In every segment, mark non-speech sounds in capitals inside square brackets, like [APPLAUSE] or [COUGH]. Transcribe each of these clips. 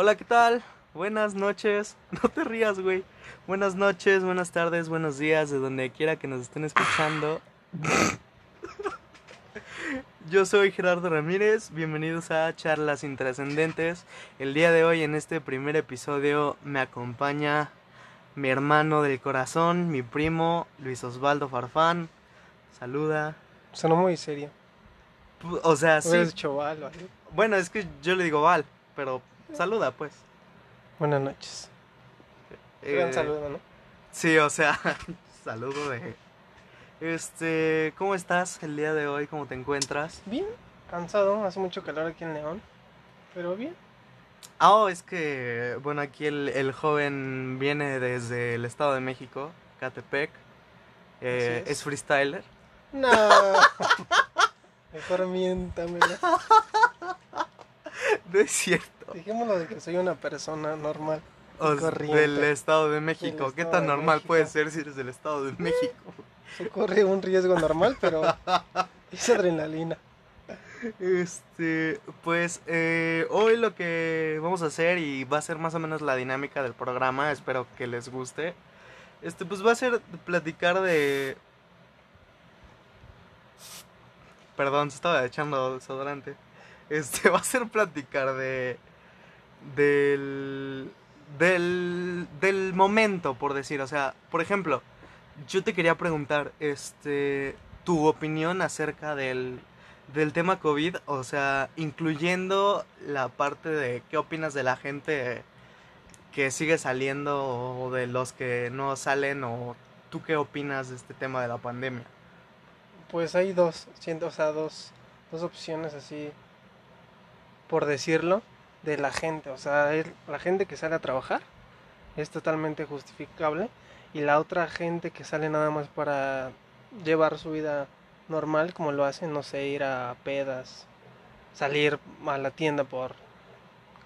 Hola, ¿qué tal? Buenas noches. [LAUGHS] No te rías, güey. Buenas noches, buenas tardes, buenos días, de donde quiera que nos estén escuchando. [LAUGHS] Yo soy Gerardo Ramírez, bienvenidos a Charlas Intrascendentes. El día de hoy en este primer episodio me acompaña mi hermano del corazón, mi primo Luis Osvaldo Farfán. Saluda. Sonó muy serio. O sea, sí. Dicho Val algo. Bueno, es que yo le digo Val, pero saluda pues. Buenas noches. Eh, Gran saludo, ¿no? Sí, o sea, [LAUGHS] saludo de... Este, ¿cómo estás el día de hoy? ¿Cómo te encuentras? Bien, cansado, hace mucho calor aquí en León. Pero bien. Ah, oh, es que, bueno, aquí el, el joven viene desde el Estado de México, Catepec. Eh, es. es. freestyler. No. [LAUGHS] Mejor miéntame. [LAUGHS] No es cierto. Dejémoslo de que soy una persona normal. O sea, corriente. del Estado de México. ¿Qué tan normal México. puede ser si eres del Estado de México? [LAUGHS] Se corre un riesgo normal, pero [LAUGHS] es adrenalina. Este, pues eh, hoy lo que vamos a hacer y va a ser más o menos la dinámica del programa, espero que les guste. Este, pues va a ser platicar de... Perdón, se estaba echando desodorante. Este, [LAUGHS] va a ser platicar de... Del... Del... Del momento, por decir. O sea, por ejemplo, yo te quería preguntar, este... Tu opinión acerca del del tema COVID, o sea, incluyendo la parte de qué opinas de la gente que sigue saliendo o de los que no salen o tú qué opinas de este tema de la pandemia. Pues hay dos, siento, o sea, dos, dos opciones así, por decirlo, de la gente. O sea, es la gente que sale a trabajar es totalmente justificable y la otra gente que sale nada más para llevar su vida normal como lo hacen, no sé, ir a pedas, salir a la tienda por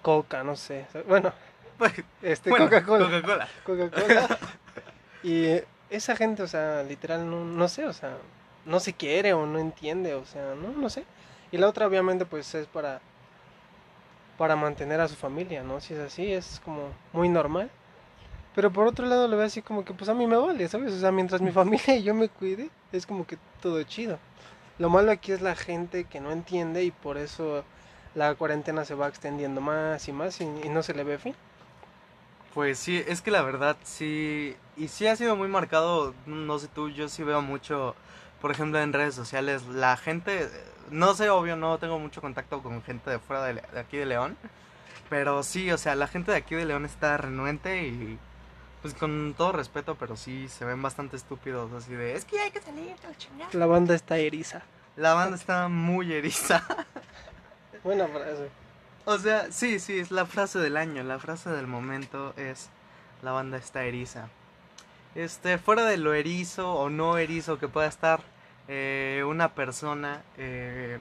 coca, no sé. Bueno, [LAUGHS] este Bueno, Coca-Cola. Coca-Cola. [LAUGHS] Coca-Cola. y esa gente, o sea, literal, no, no sé, o sea, no se quiere o no entiende, o sea, no, no sé. Y la otra, obviamente, pues es para, para mantener a su familia, ¿no? Si es así, es como muy normal. Pero por otro lado, lo veo así como que, pues a mí me vale, ¿sabes? O sea, mientras mi [LAUGHS] familia y yo me cuide, es como que todo chido. Lo malo aquí es la gente que no entiende y por eso la cuarentena se va extendiendo más y más y, y no se le ve fin. Pues sí, es que la verdad sí, y sí ha sido muy marcado, no sé tú, yo sí veo mucho, por ejemplo, en redes sociales, la gente, no sé, obvio, no tengo mucho contacto con gente de fuera de, aquí de León, pero sí, o sea, la gente de aquí de León está renuente y, pues con todo respeto, pero sí se ven bastante estúpidos, así de, es que hay que salir, chingada". La banda está eriza. La banda está muy eriza. [LAUGHS] Buena frase. O sea, sí, sí, es la frase del año, la frase del momento es la banda está eriza. Este, fuera de lo erizo o no erizo que pueda estar eh, una persona, eh,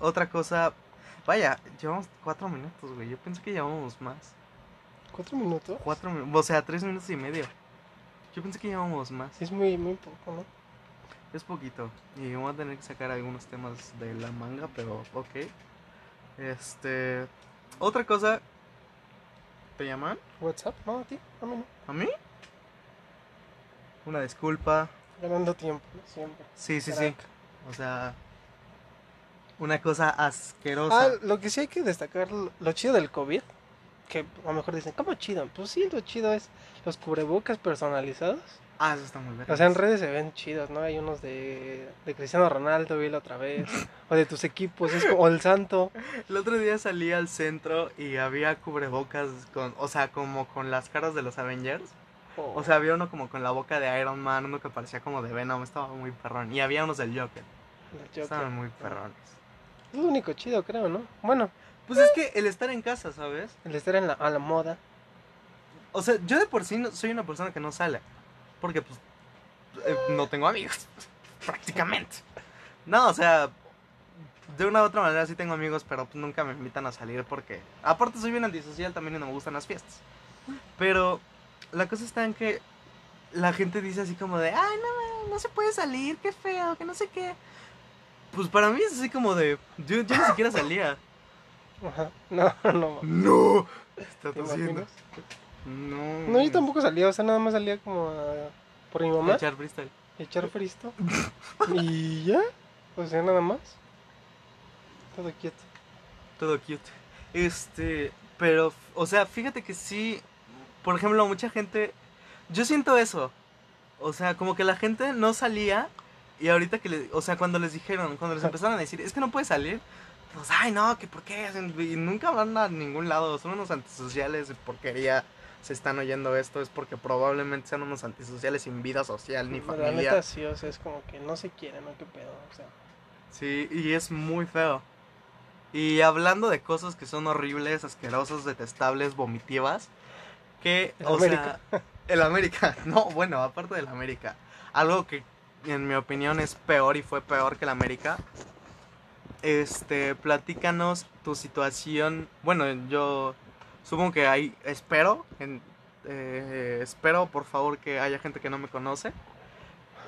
otra cosa, vaya, llevamos cuatro minutos, güey, yo pensé que llevábamos más. ¿Cuatro minutos? Cuatro minutos, o sea, tres minutos y medio. Yo pensé que llevábamos más. Es muy, muy poco, ¿no? Es poquito. Y voy a tener que sacar algunos temas de la manga, pero ok. Este. Otra cosa. ¿Te llaman? WhatsApp, no, a ti, a mí no. ¿A mí? Una disculpa. Ganando tiempo, siempre. Sí, sí, sí. O sea. Una cosa asquerosa. Ah, lo que sí hay que destacar, lo lo chido del COVID, que a lo mejor dicen, ¿cómo chido? Pues sí, lo chido es los cubrebocas personalizados. Ah, eso está muy bien. O sea, en redes se ven chidos, ¿no? Hay unos de, de Cristiano Ronaldo, vi la otra vez. o de tus equipos, es como, o el Santo. [LAUGHS] El otro día salí al centro y había cubrebocas con. O sea, como con las caras de los Avengers. O sea, había uno como con la boca de Iron Man, uno que parecía como de Venom, estaba muy perrón. Y había unos del Joker, estaban muy perrones. Es lo único chido, creo, ¿no? Bueno, Pues es que el estar en casa, ¿sabes? el estar en la, a la moda. O sea, yo de por sí no- soy una persona que no sale. Porque, pues, eh, no tengo amigos. [LAUGHS] prácticamente. No, o sea, de una u otra manera sí tengo amigos, pero pues, nunca me invitan a salir porque... Aparte soy bien antisocial también y no me gustan las fiestas. Pero la cosa está en que la gente dice así como de, ay, no, no se puede salir, qué feo, que no sé qué. Pues para mí es así como de, yo, yo ni siquiera salía. Ajá. No, [LAUGHS] no. No. Está ¿Te tosiendo. No. No, yo tampoco salía, o sea, nada más salía como a- por mi mamá, Echar freestyle. echar fristo. y ya, o sea, nada más. Todo quieto. Todo cute. Este, pero, o sea, fíjate que sí, por ejemplo, mucha gente, yo siento eso. O sea, como que la gente no salía y ahorita que, le, o sea, cuando les dijeron, cuando les empezaron a decir, es que no puedes salir, pues, ay, no, que por qué, y nunca van a ningún lado, son unos antisociales porquería. Se están oyendo esto es porque probablemente sean unos antisociales sin vida social ni La familia. neta sí, o sea, es como que no se quieren, ¿no? ¿Qué pedo? O sea, Sí, y es muy feo. Y hablando de cosas que son horribles, asquerosas, detestables, vomitivas, que, El o América. sea, [LAUGHS] el América, [LAUGHS] no, bueno, aparte del América, algo que en mi opinión es peor y fue peor que el América, este, platícanos tu situación, bueno, yo supongo que hay, espero, en- eh, espero por favor que haya gente que no me conoce,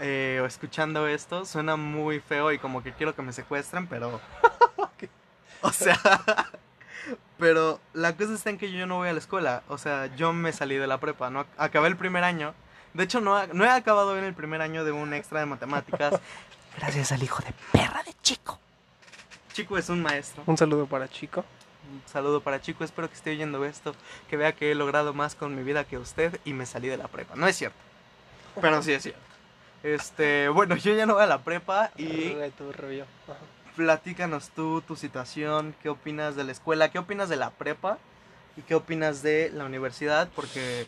eh, escuchando esto, suena muy feo y como que quiero que me secuestren, pero... [LAUGHS] o sea... pero la cosa está en que yo no voy a la escuela. O sea, yo me salí de la prepa, ¿no? Acabé el primer año. De hecho, no, no he acabado bien el primer año de un extra de matemáticas. [LAUGHS] Gracias al hijo de perra de Chico. Chico es un maestro. un saludo para Chico. Un saludo para Chico, espero que esté oyendo esto, que vea que he logrado más con mi vida que usted y me salí de la prepa. No es cierto, pero sí es cierto. Este, bueno, yo ya no voy a la prepa y Platícanos tú tu situación, qué opinas de la escuela, qué opinas de la prepa y qué opinas de la universidad, porque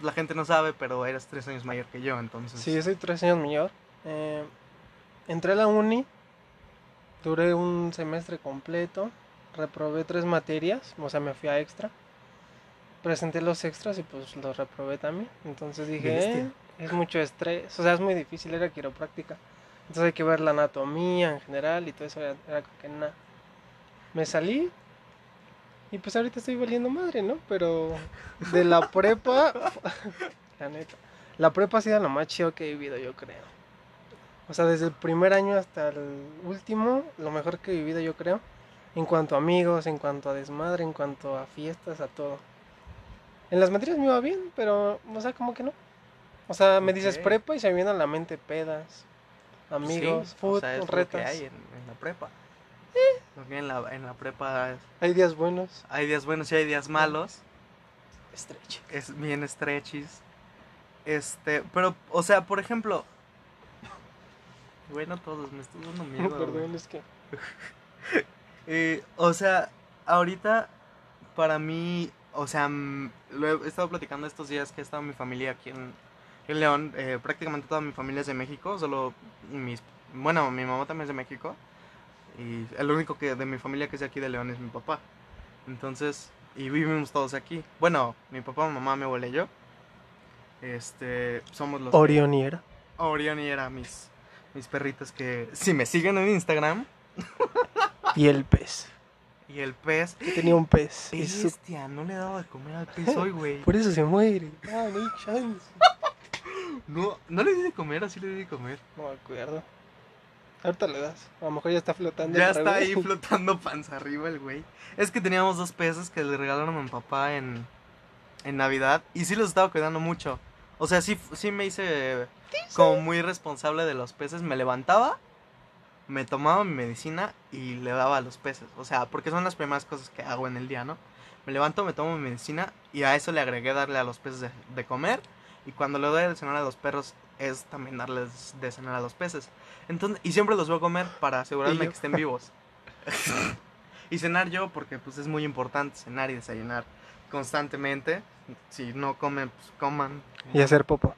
la gente no sabe, pero eres tres años mayor que yo, entonces. Sí, soy tres años mayor. Eh, entré a la uni, duré un semestre completo, reprobé tres materias, o sea, me fui a extra. Presenté los extras y pues los reprobé también. Entonces dije, eh, es mucho estrés, o sea, es muy difícil, era quiropráctica. Entonces hay que ver la anatomía en general y todo eso era, era como que nada. Me salí y pues ahorita estoy valiendo madre, ¿no? Pero de la [LAUGHS] prepa, [LAUGHS] la neta. La prepa ha sido lo más chido que he vivido, yo creo. O sea, desde el primer año hasta el último, lo mejor que he vivido, yo creo. En cuanto a amigos, en cuanto a desmadre, en cuanto a fiestas, a todo. En las materias me iba bien, pero, o sea, como que no. O sea, me dices prepa y se me vienen a la mente pedas, amigos, Sí, o fútbol, sea, es lo que retas. hay en, en la prepa. Lo que hay en la, en la prepa es- Hay días buenos. hay días buenos y hay días malos. Estrecho. es bien estrechis. Este, pero, o sea, por ejemplo. Bueno, todos, me estoy dando miedo. Perdón, es que. [LAUGHS] Eh, o sea, ahorita, para mí, o sea, mm, lo he estado platicando estos días que ha estado mi familia aquí en, en León. eh, prácticamente toda mi familia es de México, solo mis. Bueno, mi mamá también es de México. Y el único que de mi familia que es de aquí de León es mi papá. Entonces, y vivimos todos aquí. Bueno, mi papá, mi mamá, mi abuela y yo. Este, somos los. que- Orión y era. Orión y era mis, mis perritos que, si me siguen en Instagram, [LAUGHS] Y el pez. y el pez. Que tenía un pez. Bestia, no le he dado de comer al pez hoy, güey. Por eso se muere. Ah, no hay chance. No, no le di de comer, así le di de comer. No me acuerdo. Ahorita le das. A lo mejor ya está flotando. Ya está ahí [LAUGHS] flotando panza arriba el güey. Es que teníamos dos peces que le regalaron a mi papá en, en Navidad y sí los estaba cuidando mucho. O sea, sí, sí me hice como muy responsable de los peces. Me levantaba, me tomaba mi medicina y le daba a los peces. O sea, porque son las primeras cosas que hago en el día, ¿no? Me levanto, me tomo mi medicina y a eso le agregué darle a los peces de, de comer. Y cuando le doy de cenar a los perros es también darles de cenar a los peces. Entonces, y siempre los voy a comer para asegurarme que estén vivos. [LAUGHS] y cenar yo porque pues es muy importante cenar y desayunar constantemente. Si no comen, pues coman. Y hacer popo.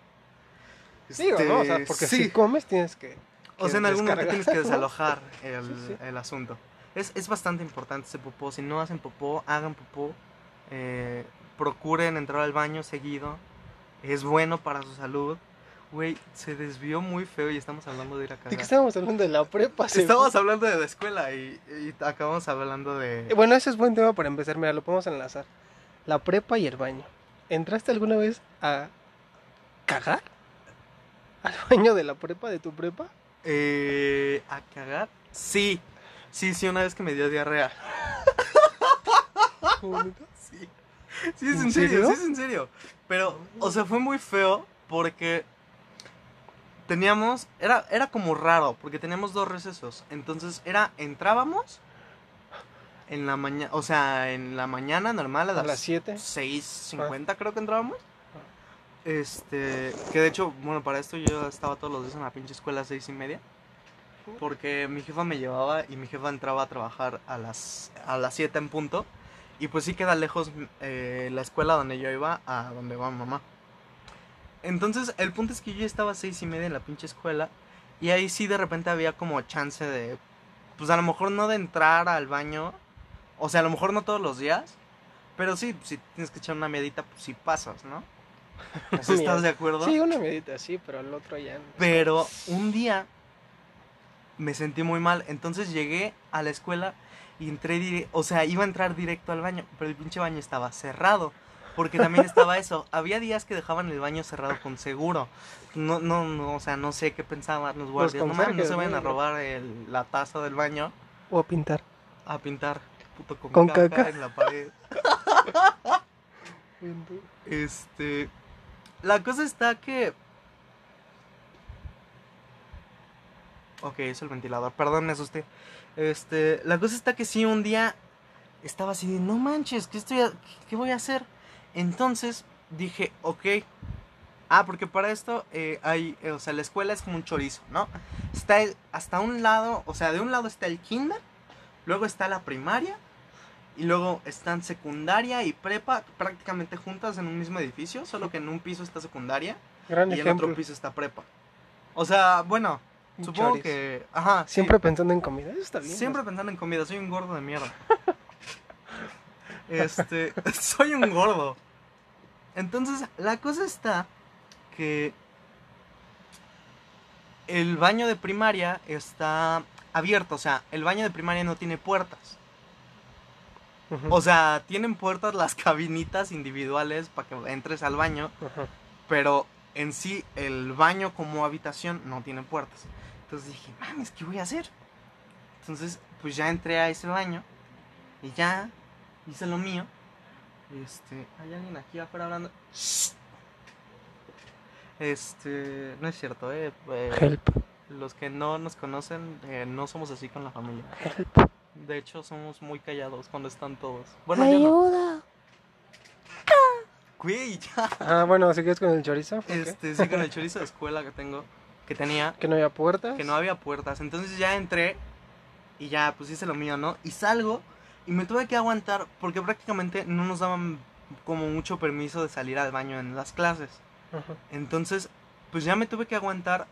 Digo, Este, ¿no? O sea, porque sí. si comes tienes que. O sea, en algún momento tienes que desalojar [LAUGHS] el, Sí, sí. el asunto. Es, es bastante importante ese popó. Si no hacen popó, hagan popó. Eh, procuren entrar al baño seguido. Es bueno para su salud. Güey, se desvió muy feo y estamos hablando de ir a ¿De qué cagar. estábamos hablando? De la prepa. se Estamos hablando de la escuela y, y acabamos hablando de... Eh, Bueno, ese es buen tema para empezar. Mira, lo podemos enlazar. La prepa y el baño. ¿Entraste alguna vez a cagar? ¿Al [LAUGHS] baño de la prepa, de tu prepa? Eh, ¿A cagar? Sí. Sí, sí, una vez que me dio diarrea. [LAUGHS] Sí. Sí, es en, ¿En serio, serio? sí, es en serio. Pero, o sea, fue muy feo porque teníamos, era, era como raro, porque teníamos dos recesos. Entonces, era, entrábamos en la mañana, o sea, en la mañana normal a las, las 7. 6.50 creo que entrábamos. Este, que de hecho, bueno, para esto yo estaba todos los días en la pinche escuela a seis y media. Porque mi jefa me llevaba y mi jefa entraba a trabajar a las, a las 7 en punto. Y pues sí queda lejos eh, la escuela donde yo iba a donde va mamá. Entonces, el punto es que yo estaba a seis y media en la pinche escuela. Y ahí sí de repente había como chance de, pues a lo mejor no de entrar al baño. O sea, a lo mejor no todos los días. Pero sí, si tienes que echar una miedita, pues sí pasas, ¿no? [LAUGHS] ¿Sí ¿Estás de acuerdo? Sí, una medita, sí, pero el otro ya no. Pero un día me sentí muy mal, entonces llegué a la escuela y entré, o sea, iba a entrar directo al baño, pero el pinche baño estaba cerrado. Porque también estaba eso. [LAUGHS] Había días que dejaban el baño cerrado con seguro. No, no, no, o sea, no sé qué pensaban los guardias. No, mames, no se vayan a robar el- la taza del baño O a pintar. a pintar puto con, Con caca, caca. en la pared. [LAUGHS] Este. La cosa está que. Ok, es el ventilador. Perdón, me asusté. Este. La cosa está que sí, un día estaba así de no manches, ¿qué, estoy a- qué voy a hacer? Entonces dije, ok. Ah, porque para esto eh, hay. eh, o sea, la escuela es como un chorizo, ¿no? Está el- hasta un lado. O sea, de un lado está el kinder. Luego está la primaria. Y luego están secundaria y prepa prácticamente juntas en un mismo edificio, solo que en un piso está secundaria Gran y en ejemplo. otro piso está prepa. O sea, bueno, supongo que... Ajá, sí. Siempre pensando en comida, eso está bien. Siempre pensando en comida, soy un gordo de mierda. [LAUGHS] Este, [LAUGHS] soy un gordo. Entonces, la cosa está que el baño de primaria está abierto, o sea, el baño de primaria no tiene puertas. O sea, tienen puertas las cabinitas individuales para que entres al baño, pero en sí el baño como habitación no tiene puertas. Entonces dije, mames, ¿qué voy a hacer? Entonces, pues ya entré a ese baño y ya hice lo mío. Este, hay alguien aquí afuera hablando. Este, no es cierto, eh. eh, Help, los que no nos conocen, eh, no somos así con la familia. help. De hecho, somos muy callados cuando están todos. Bueno, yo no. Güey, ya. Ah, bueno, ¿sigues con el chorizo? Este, sí, con el chorizo de escuela que tengo, que tenía, Que no había puertas. que no había puertas. Entonces ya entré y ya, pues hice lo mío, ¿no? Y salgo y me tuve que aguantar porque prácticamente no nos daban como mucho permiso de salir al baño en las clases. Entonces, pues ya me tuve que aguantar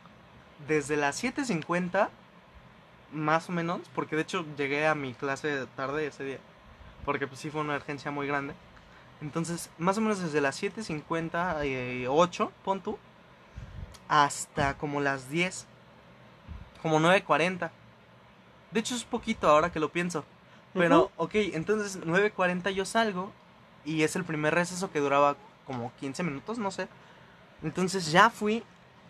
desde las 7.50, más o menos, porque de hecho llegué a mi clase tarde ese día, porque pues sí fue una urgencia muy grande. Entonces, más o menos desde las 7.58, pon tú, hasta como las 10, como 9.40. De hecho es poquito ahora que lo pienso. Pero, ok, entonces 9.40 yo salgo y es el primer receso que duraba como 15 minutos, no sé. Entonces ya fui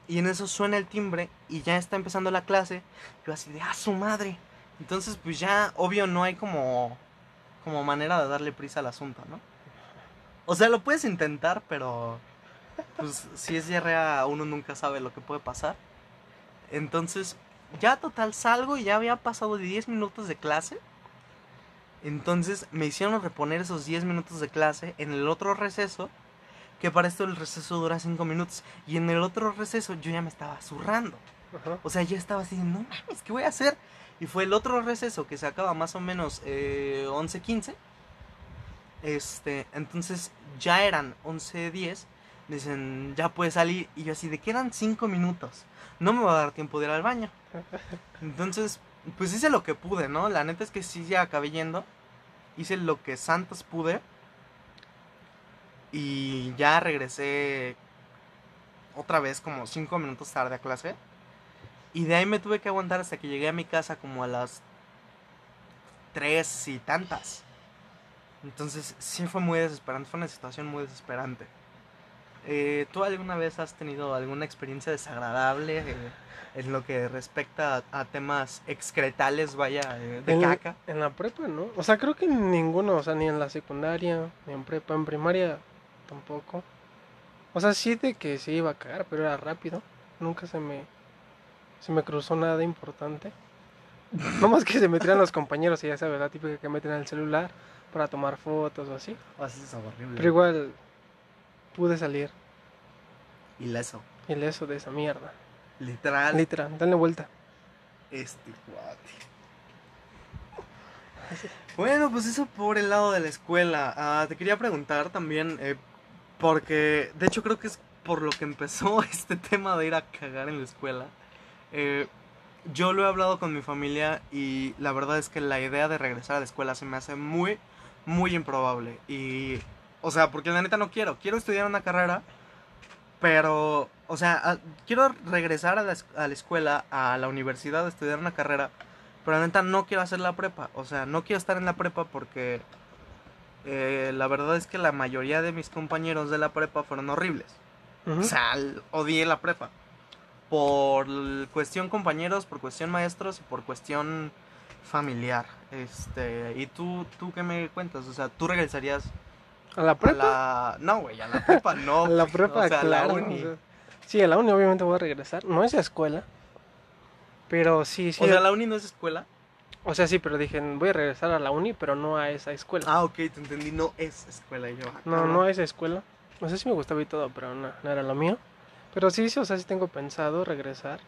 y en eso suena el timbre y ya está empezando la clase. Yo así de, ah, su madre. Entonces pues ya, obvio, no hay como, como manera de darle prisa al asunto, ¿no? O sea, lo puedes intentar, pero pues si es diarrea uno nunca sabe lo que puede pasar. Entonces, ya total salgo y ya había pasado 10 minutos de clase. Entonces me hicieron reponer esos 10 minutos de clase en el otro receso. Que para esto el receso dura 5 minutos. Y en el otro receso yo ya me estaba zurrando. Ajá. O sea, yo estaba así, no mames, ¿qué voy a hacer? Y fue el otro receso que se acaba más o menos eh, 11.15. Este, entonces ya eran 11.10. Dicen, ya puedes salir. Y yo así, de que eran 5 minutos. No me va a dar tiempo de ir al baño. [LAUGHS] Entonces, pues hice lo que pude, ¿no? La neta es que sí ya acabé yendo. Hice lo que santos pude. Y ya regresé otra vez como 5 minutos tarde a clase. Y de ahí me tuve que aguantar hasta que llegué a mi casa como a las 3 y tantas. Entonces sí fue muy desesperante, fue una situación muy desesperante. eh, ¿tú alguna vez has tenido alguna experiencia desagradable eh, en lo que respecta a, a temas excretales, vaya, eh, de en, caca? en la prepa, ¿no? O sea, creo que ninguno, o sea, ni en la secundaria, ni en prepa, en primaria tampoco. O sea, sí de que se iba a cagar, pero era rápido. Nunca se me se me cruzó nada importante. [LAUGHS] No más que se metieran los compañeros y ya sabes, la típica que meten el celular para tomar fotos o así. Horrible. Pero igual pude salir Ileso. ileso de esa mierda. Literal. Literal, dale vuelta. Este cuate. Bueno, pues eso por el lado de la escuela. Ah, te quería preguntar también, eh, porque de hecho creo que es por lo que empezó [LAUGHS] este tema de ir a cagar en la escuela. Eh, yo lo he hablado con mi familia y la verdad es que la idea de regresar a la escuela se me hace muy, muy improbable. Y, o sea, porque la neta no quiero. Quiero estudiar una carrera, pero, o sea, a- quiero regresar a la, a la escuela, a la universidad, a estudiar una carrera, pero la neta no quiero hacer la prepa. O sea, no quiero estar en la prepa porque eh, la verdad es que la mayoría de mis compañeros de la prepa fueron horribles. O sea, odié la prepa. Por cuestión compañeros, por cuestión maestros por cuestión familiar. Este, ¿y tú, tú qué me cuentas? O sea, ¿tú regresarías ¿A la a prepa? la... No, güey, a la prepa [LAUGHS] no. A la prepa, o sea, a la claro. uni. o sea, sí, a la uni obviamente voy a regresar. No es a escuela. Pero sí, sí. O sea, la uni no es escuela. sí, pero dije, voy a regresar a la uni, pero no a esa escuela. Ah, ok, te entendí, no es escuela. Y yo, ah, no, no a esa escuela. No sé si me gustaba y todo, pero no, no era lo mío. Pero sí, sí, o sea, sí tengo pensado regresar.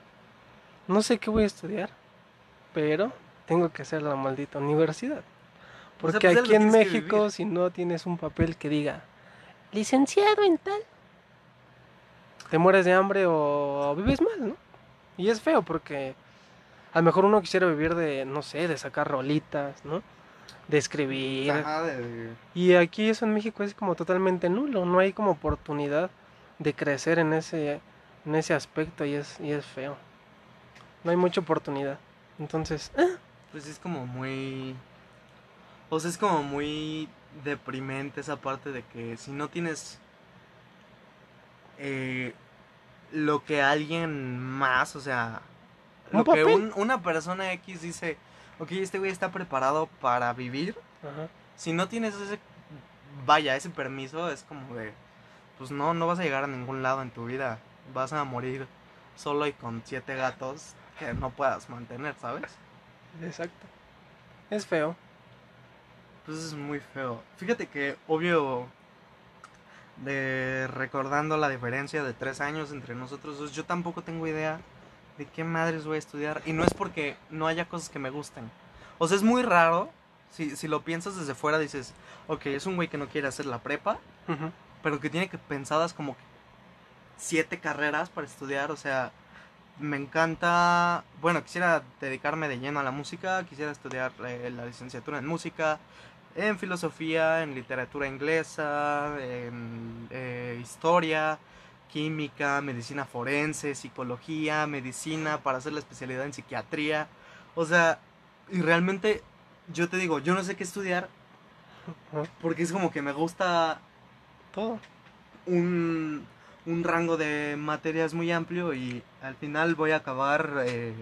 No sé qué voy a estudiar, pero tengo que hacer la maldita universidad. O sea, Porque pues, aquí en México, si no tienes un papel que diga licenciado en tal, te mueres de hambre o, o vives mal, ¿no? Y es feo porque a lo mejor uno quisiera vivir de, no sé, de sacar rolitas, ¿no? De escribir. Ajá, de- de- Y aquí eso en México es como totalmente nulo, no hay como oportunidad de crecer en ese, en ese aspecto y es, y es feo. No hay mucha oportunidad. Entonces, ah, Pues es como muy. O sea, es como muy deprimente esa parte de que si no tienes. eh, lo que alguien más, o sea. Un Lo que un- una persona X dice. Ok, este güey está preparado para vivir. ajá, Si no tienes ese. Vaya, ese permiso, es como de. Pues no, no vas a llegar a ningún lado en tu vida. Vas a morir solo y con siete gatos que no puedas mantener, ¿sabes? Exacto. Es feo. Pues es muy feo. Fíjate que, obvio, de recordando la diferencia de tres años entre nosotros dos, yo tampoco tengo idea de qué madres voy a estudiar. Y no es porque no haya cosas que me gusten. O sea, es muy raro. Si, si lo piensas desde fuera, dices, ok, es un güey que no quiere hacer la prepa, pero que tiene que pensadas como siete carreras para estudiar. O sea, me encanta. Bueno, quisiera dedicarme de lleno a la música. Quisiera estudiar eh, la licenciatura en música, en filosofía, en literatura inglesa, en eh, historia, química, medicina forense, psicología, medicina, para hacer la especialidad en psiquiatría. O sea, y realmente yo te digo, yo no sé qué estudiar porque es como que me gusta Todo. un, un rango de materias muy amplio y al final voy a acabar eh,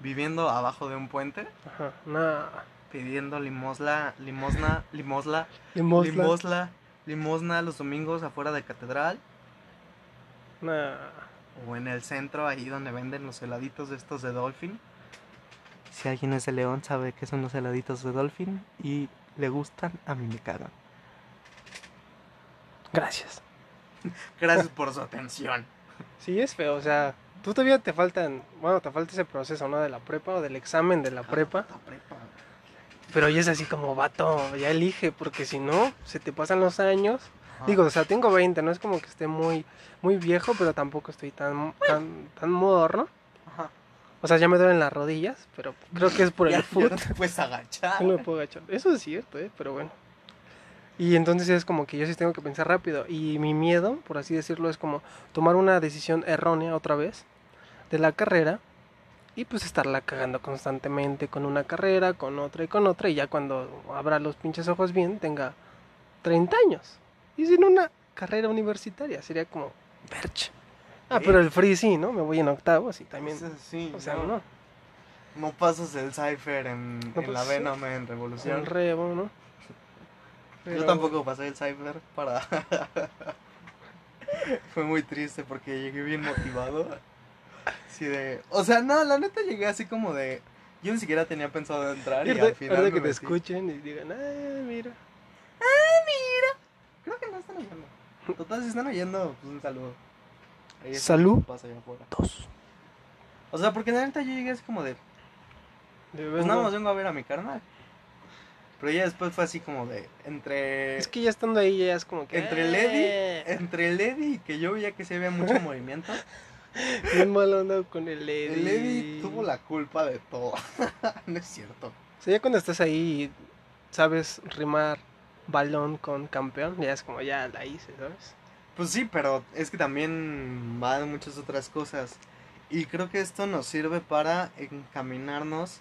viviendo abajo de un puente Ajá. Nah. pidiendo limosna, limosna, limosna, Limosna. limosna, limosna los domingos afuera de catedral Nah. o en el centro ahí donde venden los heladitos de estos de Dolphin. Si alguien es de León sabe que son los heladitos de Dolphin y le gustan, a mí me cagan. Gracias. [LAUGHS] Gracias por su atención. Sí, es feo. O sea, tú todavía te faltan, bueno, te falta ese proceso, ¿no? De la prepa o del examen de la prepa. La prepa. Pero ya es así como, vato, ya elige, porque si no, se te pasan los años. Ajá. Digo, o sea, tengo 20, no es como que esté muy, muy viejo, pero tampoco estoy tan, tan, tan moderno. Ajá. O sea, ya me duelen las rodillas, pero creo que es por [LAUGHS] Ya- el ya foot. no te puedes agachar. [LAUGHS] No me puedo agachar. Eso es cierto, ¿eh? Pero bueno. Y entonces es como que yo sí tengo que pensar rápido. Y mi miedo, por así decirlo, es como tomar una decisión errónea otra vez de la carrera y pues estarla cagando constantemente con una carrera, con otra y con otra. Y ya cuando abra los pinches ojos bien, tenga 30 años. Y sin una carrera universitaria. Sería como, Berch. Ah, pero el free sí, ¿no? Me voy en octavos y también. Sí, sí, O sea, no, no. no pasas el cipher en, No en la Venom en Revolución. El rebo, ¿no? Yo tampoco pasé el cipher para... [LAUGHS] Fue muy triste porque llegué bien motivado. Así de... O sea, no, la neta llegué así como de... Yo ni siquiera tenía pensado entrar y, al final ahorita me que te metí. escuchen y digan, ah, mira. Creo que no están oyendo. Total, si están oyendo, pues un saludo. Ahí está Salud. que pasa allá afuera. Dos. O sea, porque la neta yo llegué así como de... Pues nada más vengo a ver a mi carnal. Pero ya después fue así como de... Entre... Es que ya estando ahí ya es como que... Entre el eh, Eddie, entre el Eddie y que yo veía que se había mucho [LAUGHS] movimiento, Bien mal onda con el Eddie. el tuvo la culpa de todo. [LAUGHS] no es cierto. O sea, ya cuando estás ahí y sabes rimar balón con campeón, ya es como ya la hice, ¿sabes? Pues sí, pero es que también van muchas otras cosas. Y creo que esto nos sirve para encaminarnos.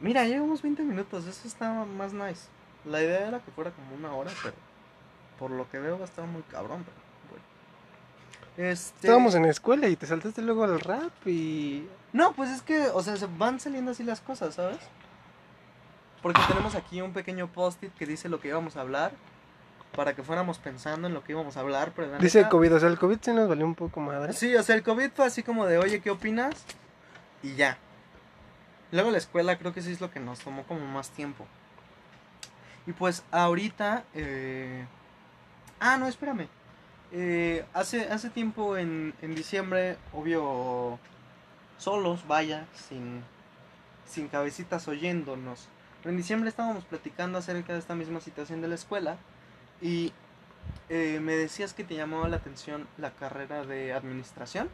Mira, llevamos 20 minutos, eso está más nice. La idea era que fuera como una hora, pero por lo que veo va a estar muy cabrón. Pero bueno. Este... Estábamos en la escuela y te saltaste luego al rap y... No, pues es que, o sea, se van saliendo así las cosas, ¿sabes? Porque tenemos aquí un pequeño post-it que dice lo que íbamos a hablar. Para que fuéramos pensando en lo que íbamos a hablar. Pero la Dice neta- COVID, o sea, el COVID sí nos valió un poco madre. Sí, o sea, el COVID fue así como de, oye, ¿qué opinas? Y ya. Luego la escuela creo que sí es lo que nos tomó como más tiempo. Y pues ahorita... eh, Ah, no, espérame. Eh, hace, hace tiempo en, en diciembre, obvio, solos, vaya, sin, sin cabecitas oyéndonos. Pero en diciembre estábamos platicando acerca de esta misma situación de la escuela. Y eh, me decías que te llamaba la atención la carrera de administración.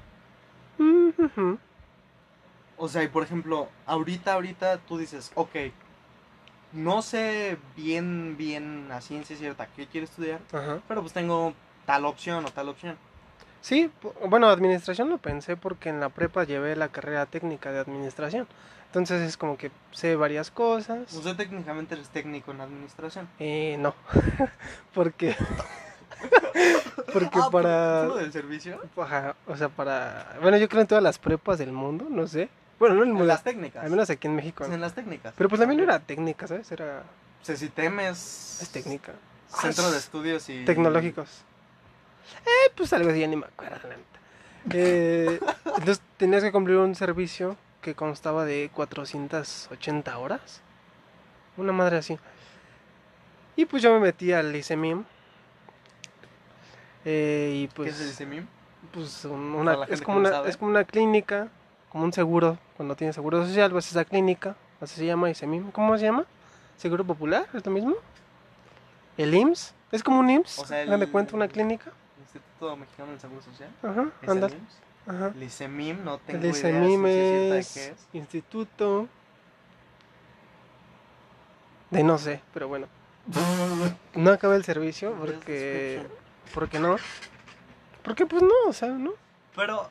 Mm. O sea, y por ejemplo, ahorita, ahorita tú dices, ok, no sé bien, bien a ciencia cierta qué quiero estudiar, Ajá. pero pues tengo tal opción o tal opción. Sí, bueno, administración lo pensé porque en la prepa llevé la carrera técnica de administración. Entonces es como que sé varias cosas. Usted técnicamente eres técnico en administración. Eh, no. [LAUGHS] porque... [LAUGHS] porque Ah, para... ¿Puro del servicio? Ajá, o sea, para... Bueno, yo creo en todas las prepas del mundo, no sé. Bueno, no en las técnicas. Al menos aquí en México. Pues ¿no? en las técnicas. Pero pues también no era técnica, ¿sabes? Era... CECITEM es... Es técnica. Centro Ah, de Estudios y... Tecnológicos. Eh, pues algo así, ya ni me acuerdo, la neta. Eh, [LAUGHS] entonces tenías que cumplir un servicio que constaba de 480 horas. Una madre así. Y pues yo me metí al ICEMIM. Eh, y ¿Qué pues, es el ICEMIM? pues un- Para una, es, como una, es como una clínica, como un seguro. Cuando tienes seguro social, vas a esa clínica. Así se llama ICEMIM. ¿Cómo se llama? ¿Seguro Popular? ¿Es lo mismo? ¿El IMSS? ¿Es como un IMSS? O sea, ¿Hagan de el- cuenta una clínica? Instituto Mexicano del Seguro Social. Ajá, ¿Es ándale. el IMSS? Ajá. El ICEMIM, no tengo El idea ICEMIM de es es. instituto de no sé, pero bueno. No acabé el servicio [LAUGHS] porque porque no. Porque pues no, o sea, no. Pero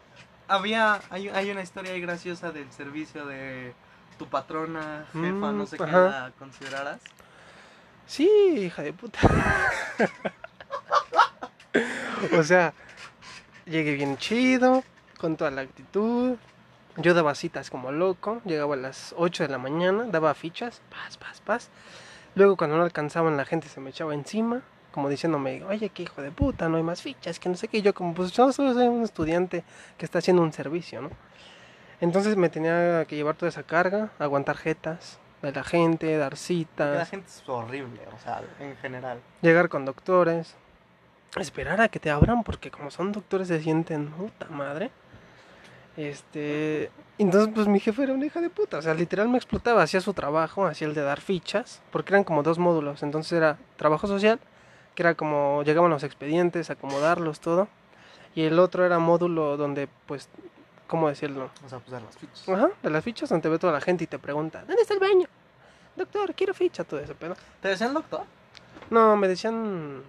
había, hay, hay una historia ahí graciosa del servicio de tu patrona, jefa, Mm, no sé qué la consideraras. Sí, hija de puta. [LAUGHS] o sea, llegué bien chido, con toda la actitud. Yo daba citas como loco, llegaba a las 8 de la mañana, daba fichas, paz, paz, paz. Luego cuando no alcanzaban la gente se me echaba encima, como diciéndome, oye, qué hijo de puta, no hay más fichas, que no sé qué. Y yo como, pues yo solo soy un estudiante que está haciendo un servicio, ¿no? Entonces me tenía que llevar toda esa carga, aguantar jetas de la gente, dar Porque La citas, gente es horrible, o sea, en general. llegar con doctores, esperar a que te abran porque como son doctores se sienten puta madre. Este, entonces pues mi jefe era una hija de puta, o sea, literal me explotaba, hacía su trabajo, hacía el de dar fichas, porque eran como dos módulos, entonces era trabajo social, que era como llegaban los expedientes, acomodarlos, todo, y el otro era módulo donde pues, ¿cómo decirlo? O sea, pues dar las fichas. Ajá, de las fichas donde ve toda la gente y te pregunta, ¿dónde está el baño? Doctor, quiero ficha, todo ese pedo. ¿Te decían doctor? No, me decían.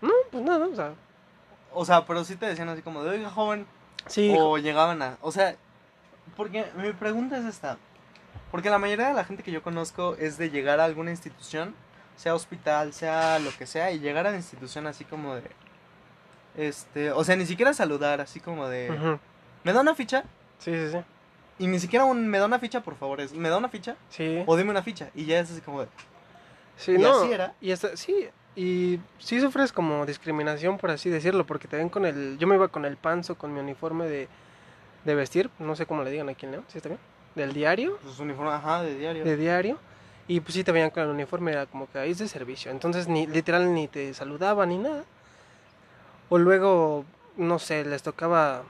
No, pues nada, o sea. O sea, pero sí te decían así como de, oiga, joven. Sí, O llegaban a. O sea, porque mi pregunta es esta. Porque la mayoría de la gente que yo conozco es de llegar a alguna institución, sea hospital, sea lo que sea, y llegar a la institución así como de. Este, o sea, ni siquiera saludar, así como de. ¿me da una ficha? Sí, sí, sí. Y ni siquiera un, ¿me da una ficha, por favor? Es, ¿me da una ficha? Sí. O dime una ficha. Y ya es así como de, Sí, ¿Y no. así era? Y hasta, sí, y sí sufres como discriminación, por así decirlo, porque te ven con el... Yo me iba con el panzo, con mi uniforme de, de vestir, no sé cómo le digan aquí en León, ¿sí está bien? Del diario, pues uniforme, ajá, de diario. de diario, y pues sí te veían con el uniforme, era como que ahí es de servicio, entonces ni literal ni te saludaban ni nada. O luego, no sé, les tocaba,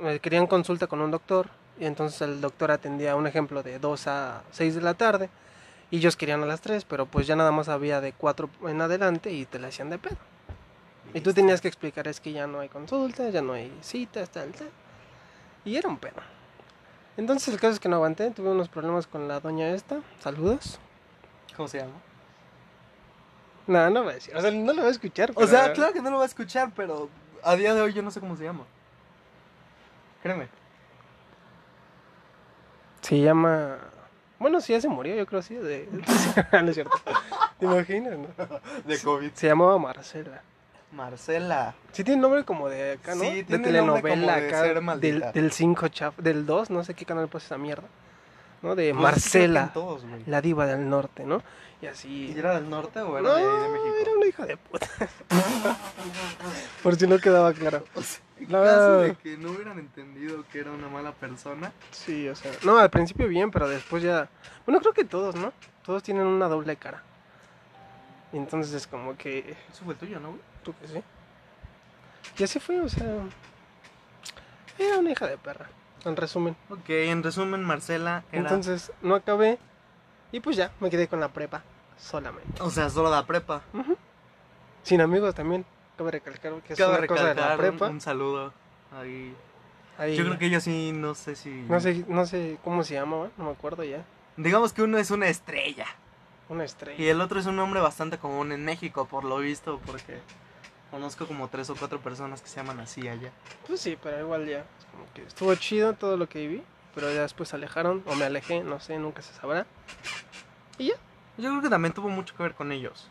eh, querían consulta con un doctor, y entonces el doctor atendía un ejemplo de 2 a 6 de la tarde, y ellos querían a las 3, pero pues ya nada más había de 4 en adelante y te la hacían de pedo. Y tú tenías que explicar, es que ya no hay consulta, ya no hay citas, tal, tal. Y era un pedo. Entonces el caso es que no aguanté, tuve unos problemas con la doña esta, saludos. ¿Cómo se llama? No, no voy a decir, o sea, no lo voy a escuchar. O sea, claro que no lo va a escuchar, pero a día de hoy yo no sé cómo se llama. Créeme. Se llama... Bueno, sí, ya se murió, yo creo, sí. De... [LAUGHS] no es cierto. ¿Te imaginas? no? De COVID. Se llamaba Marcela. Marcela. Sí tiene nombre como de acá, ¿no? Sí, de tiene nombre como telenovela de acá. ser del, del 5 chaf, del 2, no sé qué canal pasa esa mierda. ¿No? De Pues, Marcela, todos, la diva del norte, ¿no? Y así... ¿Y era del norte o era No, de, México? era una hija de puta. [LAUGHS] Por si no quedaba claro. O sea, en No. caso de que no hubieran entendido que era una mala persona. Sí, o sea... No, al principio bien, pero después ya... Bueno, creo que todos, ¿no? Todos tienen una doble cara. Y entonces es como que... Eso fue el tuyo, ¿no, güey? ¿Tú que sí? Y así fue, o sea... Era una hija de perra, en resumen. Ok, en resumen, Marcela era... Entonces no acabé y pues ya me quedé con la prepa solamente. O sea, solo da prepa. Sin amigos también. Cabe recalcar que es Cabe una cosa de la recalcar un, prepa. un saludo. Ahí. Ahí- Yo creo que ellos sí, no sé si... no sé, no sé cómo se llamaba, no me acuerdo ya. Digamos que uno es una estrella. Una estrella. Y el otro es un nombre bastante común en México, por lo visto, porque conozco como tres o cuatro personas que se llaman así allá. Pues sí, pero igual ya. es como que estuvo chido todo lo que viví. Pero ya después se alejaron o me alejé, no sé, nunca se sabrá. Y ya. Yo creo que también tuvo mucho que ver con ellos.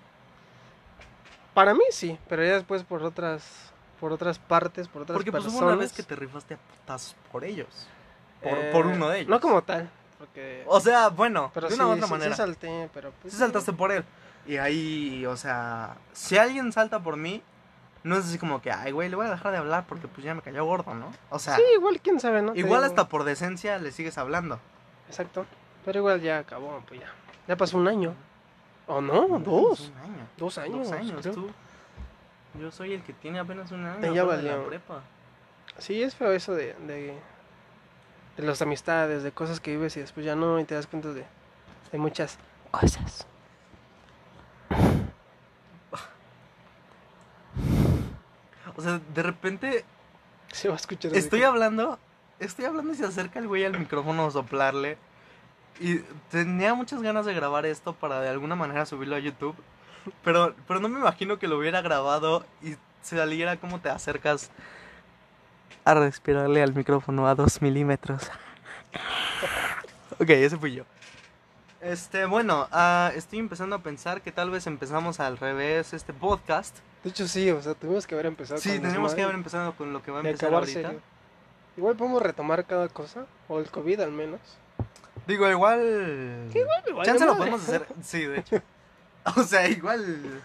Para mí sí, pero ya después por otras por otras partes, por otras Porque pues personas. hubo una vez que te rifaste a putas por ellos. Por, eh, por uno de ellos. No como tal, porque O sea, bueno, pero de sí, una u otra sí- manera. sí salté, pero pues Sí saltaste por él. Y ahí, o sea, si alguien salta por mí, no es así como que, ay, güey, le voy a dejar de hablar porque pues ya me cayó gordo, ¿no? O sea, Sí, igual quién sabe, ¿no? Igual digo, hasta por decencia le sigues hablando. Exacto. Pero igual ya acabó, pues ya. Ya pasó un año. ¿O no? Dos. Un año. Dos años. Dos años, creo. tú. Yo soy el que tiene apenas un año. Ya en la valió. prepa. Sí, es feo eso de, de, de las amistades, de cosas que vives y después ya no, y te das cuenta de, de muchas cosas. Sea, de repente Se va a escuchar. estoy hablando, estoy hablando y se acerca el güey al micrófono a soplarle. Y tenía muchas ganas de grabar esto para de alguna manera subirlo a YouTube. Pero, pero no me imagino que lo hubiera grabado y saliera como te acercas a respirarle al micrófono a dos milímetros. ok, ese fui yo. Este, bueno, ah, estoy empezando a pensar que tal vez empezamos al revés este podcast. De hecho, sí, o sea, tuvimos que haber empezado Sí, con tenemos que haber empezado con lo que va a empezar acabar ahorita. serio. Igual podemos retomar cada cosa, o el COVID al menos. Digo, igual. Igual Chance lo madre. podemos hacer. Sí, de hecho. [LAUGHS] O sea, igual.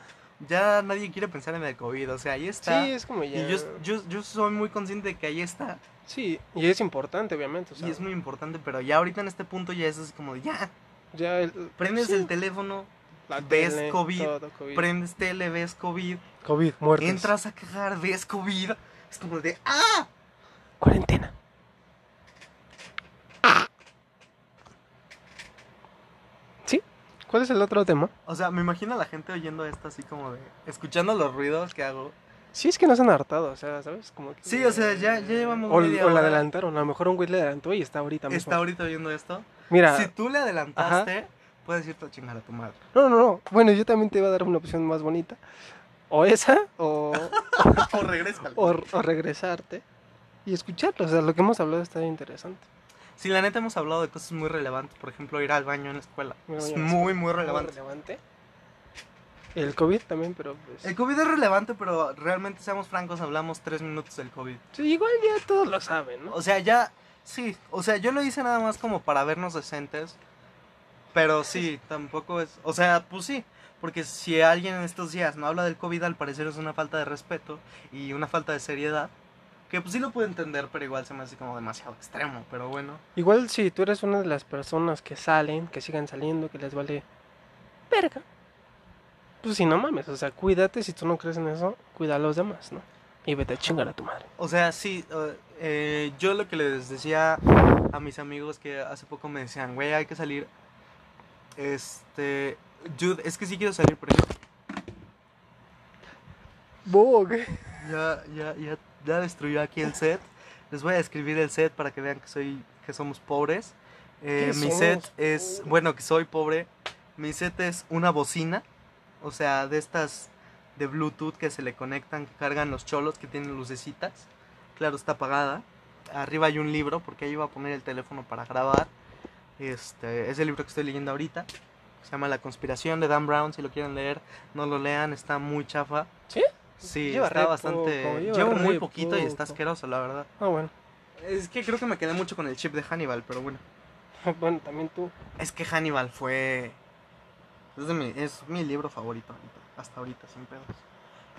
Ya nadie quiere pensar en el COVID. O sea, ahí está. Sí, es como ya. y yo, yo, yo soy muy consciente de que ahí está. Sí, y es importante, obviamente. O sea, y es muy importante. Pero ya ahorita en este punto ya es así como de ya. ya el, Prendes sí, el teléfono, la ves tele, COVID, todo COVID. prendes tele, ves COVID. COVID, muertes. Entras a cagar, ves COVID. Es como de ¡ah! Cuarentena. ¿Sí? ¿Cuál es el otro tema? O sea, me imagino a la gente oyendo esto así como de. Escuchando los ruidos que hago. Sí, es que no se han hartado, o sea, ¿sabes? Como que- Sí, o sea, ya- ya llevamos O, media o la hora. adelantaron, a lo mejor un güey le adelantó y está ahorita mismo. Está ahorita oyendo esto. Mira, Si tú le adelantaste, puedes irte a chingar a tu madre. no, no, no. Bueno, yo también te iba a dar una opción más bonita. O esa, o, [LAUGHS] o regresa. o, o regresarte y escucharlo. O sea, lo que hemos hablado está interesante. Sí, la neta hemos hablado de cosas muy relevantes. Por ejemplo, ir al baño en la escuela. Es muy, escuela. muy relevante. relevante. El COVID también, pero pues... El COVID es relevante, pero realmente, seamos francos, hablamos tres minutos del COVID. Sí, igual ya todos lo saben, ¿no? O sea, ya, sí, o sea, yo lo hice nada más como para vernos decentes, pero sí, tampoco es, o sea, pues sí, porque si alguien en estos días no habla del COVID, al parecer es una falta de respeto y una falta de seriedad, que pues sí lo puedo entender, pero igual se me hace como demasiado extremo, pero bueno. Igual si tú eres una de las personas que salen, que sigan saliendo, que les vale verga. Pues si no mames, o sea, cuídate, si tú no crees en eso, cuida a los demás, ¿no? Y vete a chingar a tu madre. O sea, sí, eh, eh, yo lo que les decía a mis amigos que hace poco me decían, güey, hay que salir, este, yo, es que sí quiero salir, por ejemplo. ¿Bo qué? Ya, ya, ya, ya destruyó aquí el set. Les voy a describir el set para que vean que soy, que somos pobres. Eh, ¿Qué mi somos set es, bueno, que soy pobre. Mi set es una bocina, o sea, de estas de Bluetooth que se le conectan, que cargan los cholos, que tienen lucecitas. Claro, está apagada. Arriba hay un libro, porque ahí iba a poner el teléfono para grabar. Este, es el libro que estoy leyendo ahorita. Se llama La conspiración de Dan Brown. Si lo quieren leer, no lo lean, está muy chafa. ¿Sí? Sí, Lleva está bastante. poco, lleva Llevo muy poquito y está asqueroso, la verdad. Ah, bueno. Es que creo que me quedé mucho con el chip de Hannibal, pero bueno. [LAUGHS] Bueno, también tú. Es que Hannibal fue. Es, de mi, es mi libro favorito hasta ahorita, sin pedos.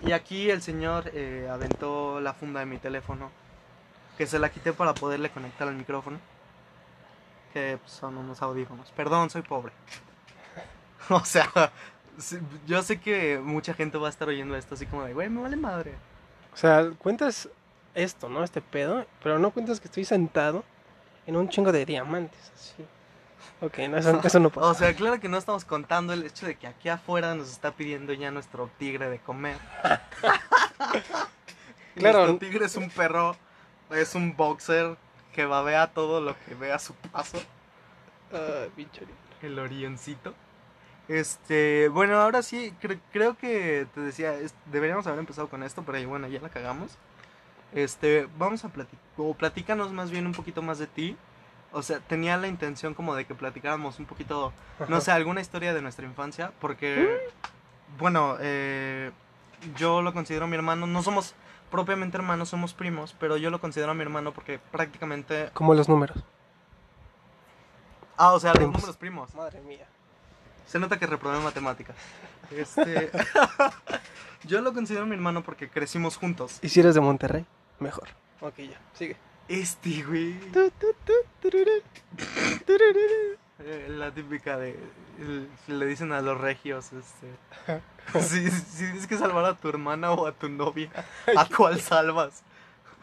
Y aquí el señor eh, aventó la funda de mi teléfono, que se la quité para poderle conectar al micrófono. Que son unos audífonos. Perdón, soy pobre. [LAUGHS] o sea, yo sé que mucha gente va a estar oyendo esto así como de, güey, me vale madre. O sea, cuentas esto, ¿no? Este pedo, pero no cuentas que estoy sentado en un chingo de diamantes, así. Ok, no, eso, eso no [LAUGHS] pasa. O sea, claro que no estamos contando el hecho de que aquí afuera nos está pidiendo ya nuestro tigre de comer. [LAUGHS] Claro. Nuestro tigre es un perro, es un boxer que babea todo lo que ve a su paso. Ah, pinche El orioncito. Este, bueno, ahora sí, cre- creo que te decía, es- deberíamos haber empezado con esto, pero ahí, bueno, ya la cagamos. Este, vamos a platicar, o platícanos más bien un poquito más de ti. O sea, tenía la intención como de que platicáramos un poquito, no sé, alguna historia de nuestra infancia, porque, bueno, eh, yo lo considero mi hermano, no somos propiamente hermanos, somos primos, pero yo lo considero mi hermano porque prácticamente... Como los números. Ah, o sea, los Primos. números primos. Madre mía. Se nota que reprobé matemáticas. [LAUGHS] Este, [LAUGHS] yo lo considero mi hermano porque crecimos juntos. ¿Y si eres de Monterrey? Mejor. Ok, ya, sigue. Este, güey. [LAUGHS] Eh, la típica de. el- le dicen a los regios, este. Si, [LAUGHS] si tienes que salvar a tu hermana o a tu novia, [LAUGHS] ¿a cuál salvas?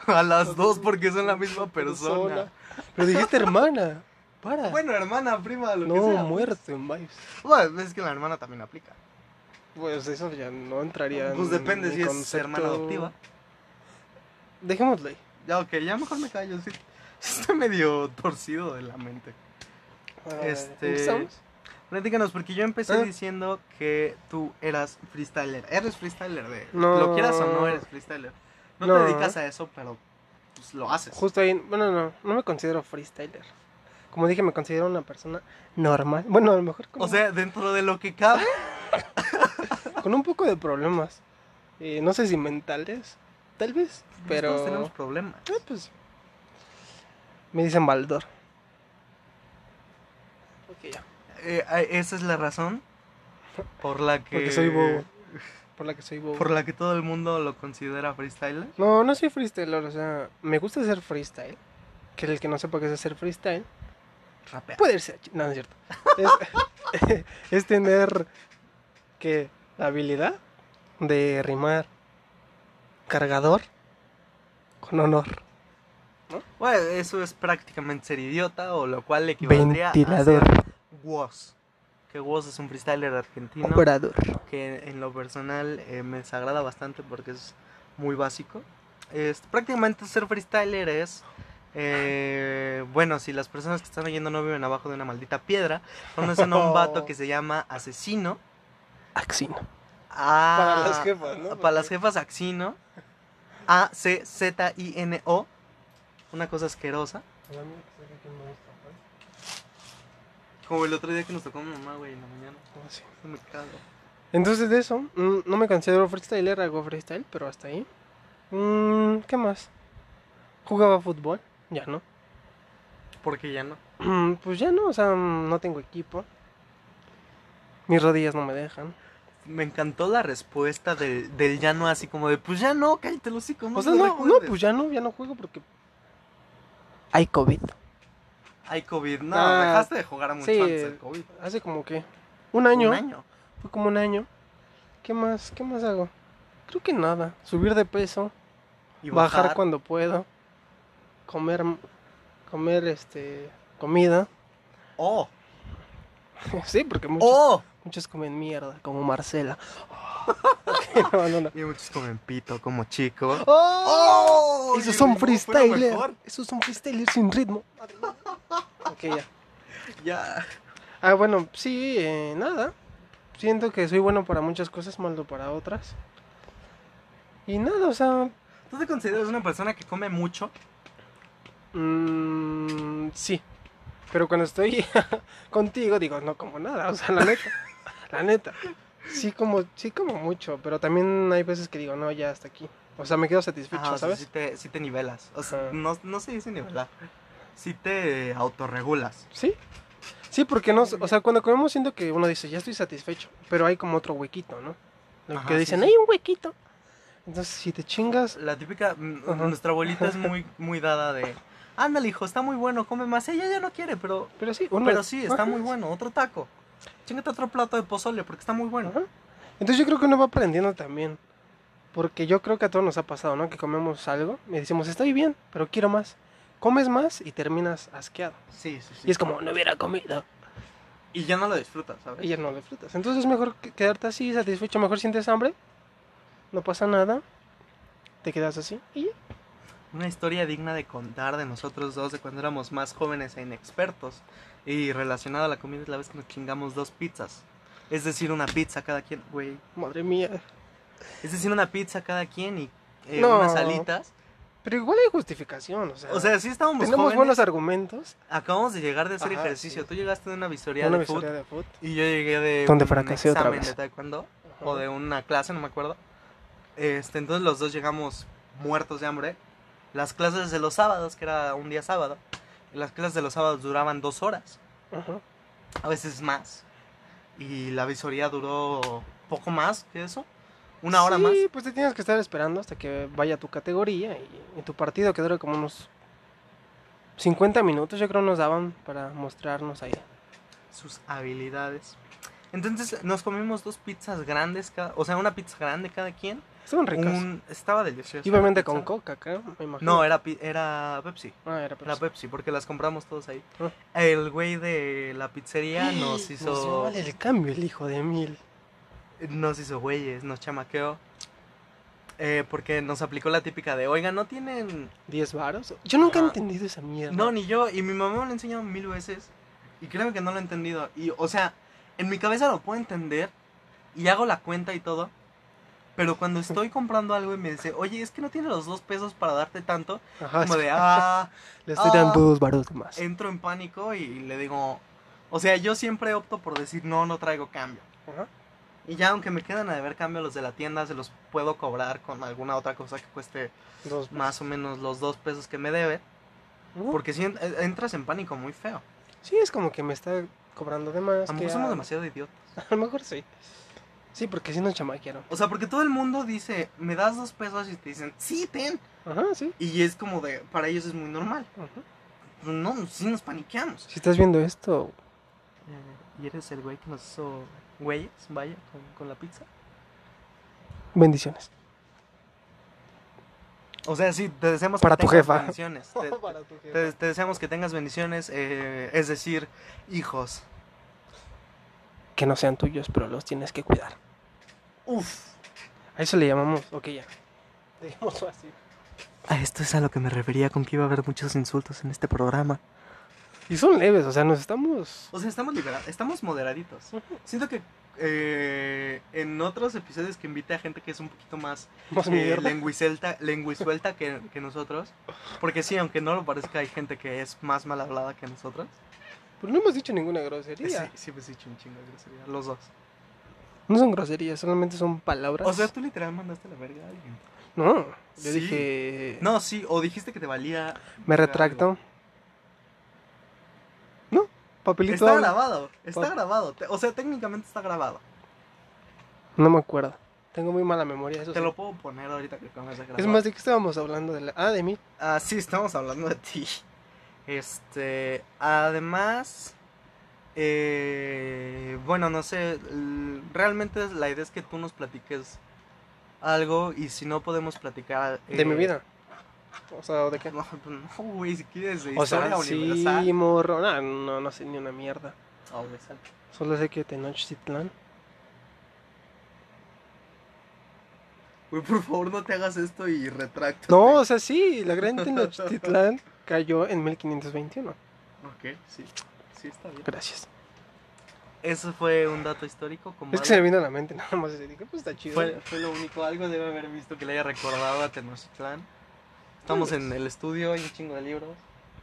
A las dos porque son la misma [LAUGHS] persona. Pero dijiste hermana. Para. Bueno, hermana, prima, lo que no, sea. muerte en vibes. Bueno, es que la hermana también aplica. Pues eso ya no entraría Pues en depende si es hermana adoptiva. Dejémoslo ahí. Ya, ok, ya mejor me callo. Sí. Estoy medio torcido de la mente. Este-. Platícanos, porque yo empecé Ah. diciendo que tú eras freestyler. ¿Eres freestyler? De, No. Lo quieras o no, eres freestyler. No, No. te dedicas a eso, pero pues, lo haces. Justo ahí, bueno, no, no me considero freestyler. Como dije, me considero una persona normal. Bueno, a lo mejor con, O sea, dentro de lo que cabe. [LAUGHS] con un poco de problemas. Eh, no sé si mentales, tal vez, pero... Todos tenemos problemas. Ah, pues, me dicen Baldor. Ok, ya. Eh, esa es la razón por la que. Porque soy bobo. Por la que soy bobo. Por la que todo el mundo lo considera freestyler. No, no soy freestyler, o sea, me gusta hacer freestyle. Que el que no sepa qué es hacer freestyle, Rapea. puede ser. No, no es cierto. Es, [LAUGHS] es tener que la habilidad de rimar cargador con honor. Bueno, eso es prácticamente ser idiota, o lo cual le equivaldría Ventilador. a ser Woz. Que Woz es un freestyler argentino. Operador. que en lo personal eh, me desagrada bastante porque es muy básico. Es, prácticamente ser freestyler es, eh, bueno, si las personas que están oyendo no viven abajo de una maldita piedra, conocen a un vato que se llama Asesino. Axino. A- Para las jefas, ¿no? Para las jefas Axino. A-C-Z-I-N-O. Una cosa asquerosa. Como el otro día que nos tocó mi mamá, güey, en la mañana. Oh, sí. Me cago. Entonces de eso, mm, no me considero freestyler, hago freestyle, pero hasta ahí. Mm, ¿Qué más? Jugaba fútbol, ya no. Porque ya no. Mm, Pues ya no, o sea, no tengo equipo. Mis rodillas no me dejan. Me encantó la respuesta del, del ya no, así como de, pues ya no, cállate los no O sea, no, no, recuerdes". pues ya no, ya no juego porque hay COVID. Hay COVID. No, Ah, dejaste de jugar mucho sí. antes del COVID. Hace como que un año. Un año. Fue como un año. ¿Qué más? ¿Qué más hago? Creo que nada. Subir de peso, Y bajar, cuando puedo, comer, comer este, comida. ¡Oh! [LAUGHS] sí, porque muchos, ¡Oh! muchos comen mierda, como Marcela. [LAUGHS] Ok, no, no, no. Y muchos comen pito como chico. ¡Oh! ¡Oh! Esos son freestylers. Esos son freestylers sin ritmo. Ok, ya. [LAUGHS] Ya. Ah, bueno, sí, eh, nada. Siento que soy bueno para muchas cosas, malo para otras. Y nada, o sea, ¿Tú te consideras una persona que come mucho? mm, sí. Pero cuando estoy [LAUGHS] contigo, digo, no como nada, o sea, la neta. [LAUGHS] la neta. Sí como, sí como mucho, pero también hay veces que digo, no, ya hasta aquí. O sea, me quedo satisfecho, Ajá, o sea, ¿sabes? sí te, sí te nivelas. O sea, no, no se dice nivelar. Sí te autorregulas. Sí. Sí, porque no, o sea, cuando comemos siento que uno dice, ya estoy satisfecho, pero hay como otro huequito, ¿no? Lo Ajá, que dicen, sí. hay un huequito. Entonces, si te chingas, La típica, mm, Ajá. nuestra abuelita es muy, muy dada de, ándale hijo, está muy bueno, come más. Ella ya no quiere, pero, pero sí, uno... pero sí, está Ajá, muy bueno. Otro taco. Chingate otro plato de pozole porque está muy bueno. Entonces yo creo que uno va aprendiendo también. Porque yo creo que a todos nos ha pasado, ¿no? Que comemos algo y decimos, estoy bien, pero quiero más. Comes más y terminas asqueado. Sí, sí, sí. Y es como, no hubiera comido. Y ya no lo disfrutas, ¿sabes? Y ya no lo disfrutas. Entonces es mejor que- quedarte así, satisfecho. Mejor sientes hambre. No pasa nada. Te quedas así y ya. Una historia digna de contar de nosotros dos de cuando éramos más jóvenes e inexpertos. Y relacionado a la comida es la vez que nos chingamos dos pizzas. Es decir, una pizza cada quien, güey. Madre mía. Es decir, una pizza cada quien y eh, No. unas alitas. Pero igual hay justificación, o sea. O sea, sí estábamos tenemos jóvenes. buenos argumentos. Acabamos de llegar de hacer Ajá, ejercicio. sí. Tú llegaste de una visoría Una de historia de y yo llegué de Donde un fracasé otra examen vez. de taekwondo Ajá. o de una clase, no me acuerdo. Este, entonces los dos llegamos muertos de hambre. Las clases de los sábados, que era un día sábado, las clases de los sábados duraban dos horas, Ajá. a veces más. Y la visoría duró poco más que eso, una hora sí, más. pues te tienes que estar esperando hasta que vaya tu categoría y, y tu partido que dura como unos 50 minutos, yo creo nos daban para mostrarnos ahí. sus habilidades. Entonces nos comimos dos pizzas grandes, cada, o sea, una pizza grande cada quien. Estaban ricas. Un, estaba delicioso. Y obviamente con coca acá, me imagino. No, era, era Pepsi. Ah, era Era Pepsi. Pepsi, porque las compramos todos ahí. Ah. El güey de la pizzería [GASPS] nos Nos dio hizo. el cambio, el hijo de mil. Nos hizo güeyes, nos chamaqueó. Eh, porque nos aplicó la típica de, oiga, no tienen. ¿10 varos? Yo nunca he Ajá. entendido esa mierda. No, ni yo. Y mi mamá me lo ha enseñado mil veces. Y créeme que no lo he entendido. Y, o sea, en mi cabeza lo puedo entender. Y hago la cuenta y todo. Pero cuando estoy comprando algo y me dice, oye, es que no tiene los dos pesos para darte tanto. Ajá, Como de, [LAUGHS] ah. Le estoy ah. dando dos varos de más. entro en pánico y le digo, o sea, yo siempre opto por decir, no, no traigo cambio. Ajá. Y ya aunque me quedan a deber cambio los de la tienda, se los puedo cobrar con alguna otra cosa que cueste Dos más o menos los dos pesos que me debe. Ujú. Porque si eh, entras en pánico muy feo. Sí, es como que me está cobrando de más. A lo mejor somos demasiado idiotas. [LAUGHS] A lo mejor sí. Sí, porque si nos chamaquearon. O sea, porque todo el mundo dice, me das dos pesos y te dicen, sí, ten. Ajá, sí. Y es como de, para ellos es muy normal. Ajá. No, sí nos paniqueamos. Si estás viendo esto, y eres el güey que nos hizo güeyes, vaya, con, con la pizza. bendiciones. O sea, sí, te deseamos Para que tu tengas jefa. bendiciones. [LAUGHS] Te, te- te deseamos que tengas bendiciones, eh, es decir, hijos. Que no sean tuyos, pero los tienes que cuidar. Uf. A eso le llamamos. Ok, ya. Dejémoslo así. A esto es a lo que me refería con que iba a haber muchos insultos en este programa. Y son leves, o sea, nos estamos. O sea, estamos liberados, estamos moderaditos. Siento que eh, en otros episodios que invite a gente que es un poquito más Más eh, lenguisuelta que, que nosotros. Porque sí, aunque no lo parezca, hay gente que es más mal hablada que nosotros. Pero no hemos dicho ninguna grosería. sí, sí, un chingo de grosería, los dos. No son groserías, solamente son palabras. O sea, tú literal mandaste la verga a alguien. no, yo Sí. dije. No, sí, o dijiste que te valía. Me retracto. Papelito. Está habla. grabado, está grabado. O sea, técnicamente está grabado. No me acuerdo. Tengo muy mala memoria, eso Te sí. lo puedo poner ahorita que acabas de grabar. Es más, ¿de qué estábamos hablando? De la... Ah, de mí. Ah, sí, estamos hablando de ti. Este, además, eh, bueno, no sé, realmente la idea es que tú nos platiques algo y si no podemos platicar... De eh, mi vida. O sea, ¿de qué? No, pues no, güey, si quieres de O sea, historia sí, universal. morro. No, no, no sé ni una mierda. Ah, güey, sal. Solo sé que Tenochtitlán. Güey, por favor, no te hagas esto y retracta. No, o sea, sí, la gran Tenochtitlán [LAUGHS] cayó en 1521. Ok, sí, sí está bien. Gracias. Eso fue un dato histórico. Como Es que se me vino a la mente nada más. y Dije, pues está chido. Fue, fue lo único, algo debe haber visto que le haya recordado a Tenochtitlán. Estamos en el estudio, hay un chingo de libros.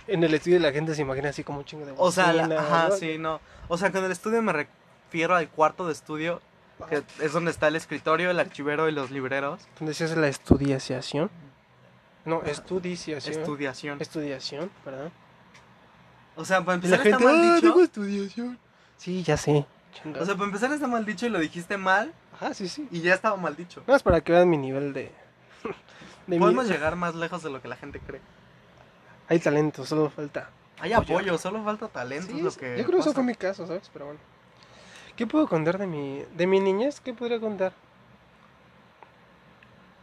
En el estudio la gente se imagina así como un chingo de O sea, la- ajá, ¿no? sí, no. O sea, con el estudio me refiero al cuarto de estudio, que es donde está el escritorio, el archivero y los libreros. Se hace la estudiación. No, estudiciación. Estudiación. Estudiación, ¿verdad? O sea, para Y la empezar gente, está mal ah, dicho. tengo estudiación. Sí, ya sé. O sea, para empezar está mal dicho y lo dijiste mal ajá, sí, sí. y ya estaba mal dicho. No es para que vean mi nivel de. De Podemos llegar más lejos de lo que la gente cree. Hay talento, solo falta. Hay Apoyo. apoyo, solo falta talento. Sí, es lo sí, que yo creo que eso fue mi caso, ¿sabes? Pero bueno. ¿Qué puedo contar de mi, de mi niñez? ¿Qué podría contar?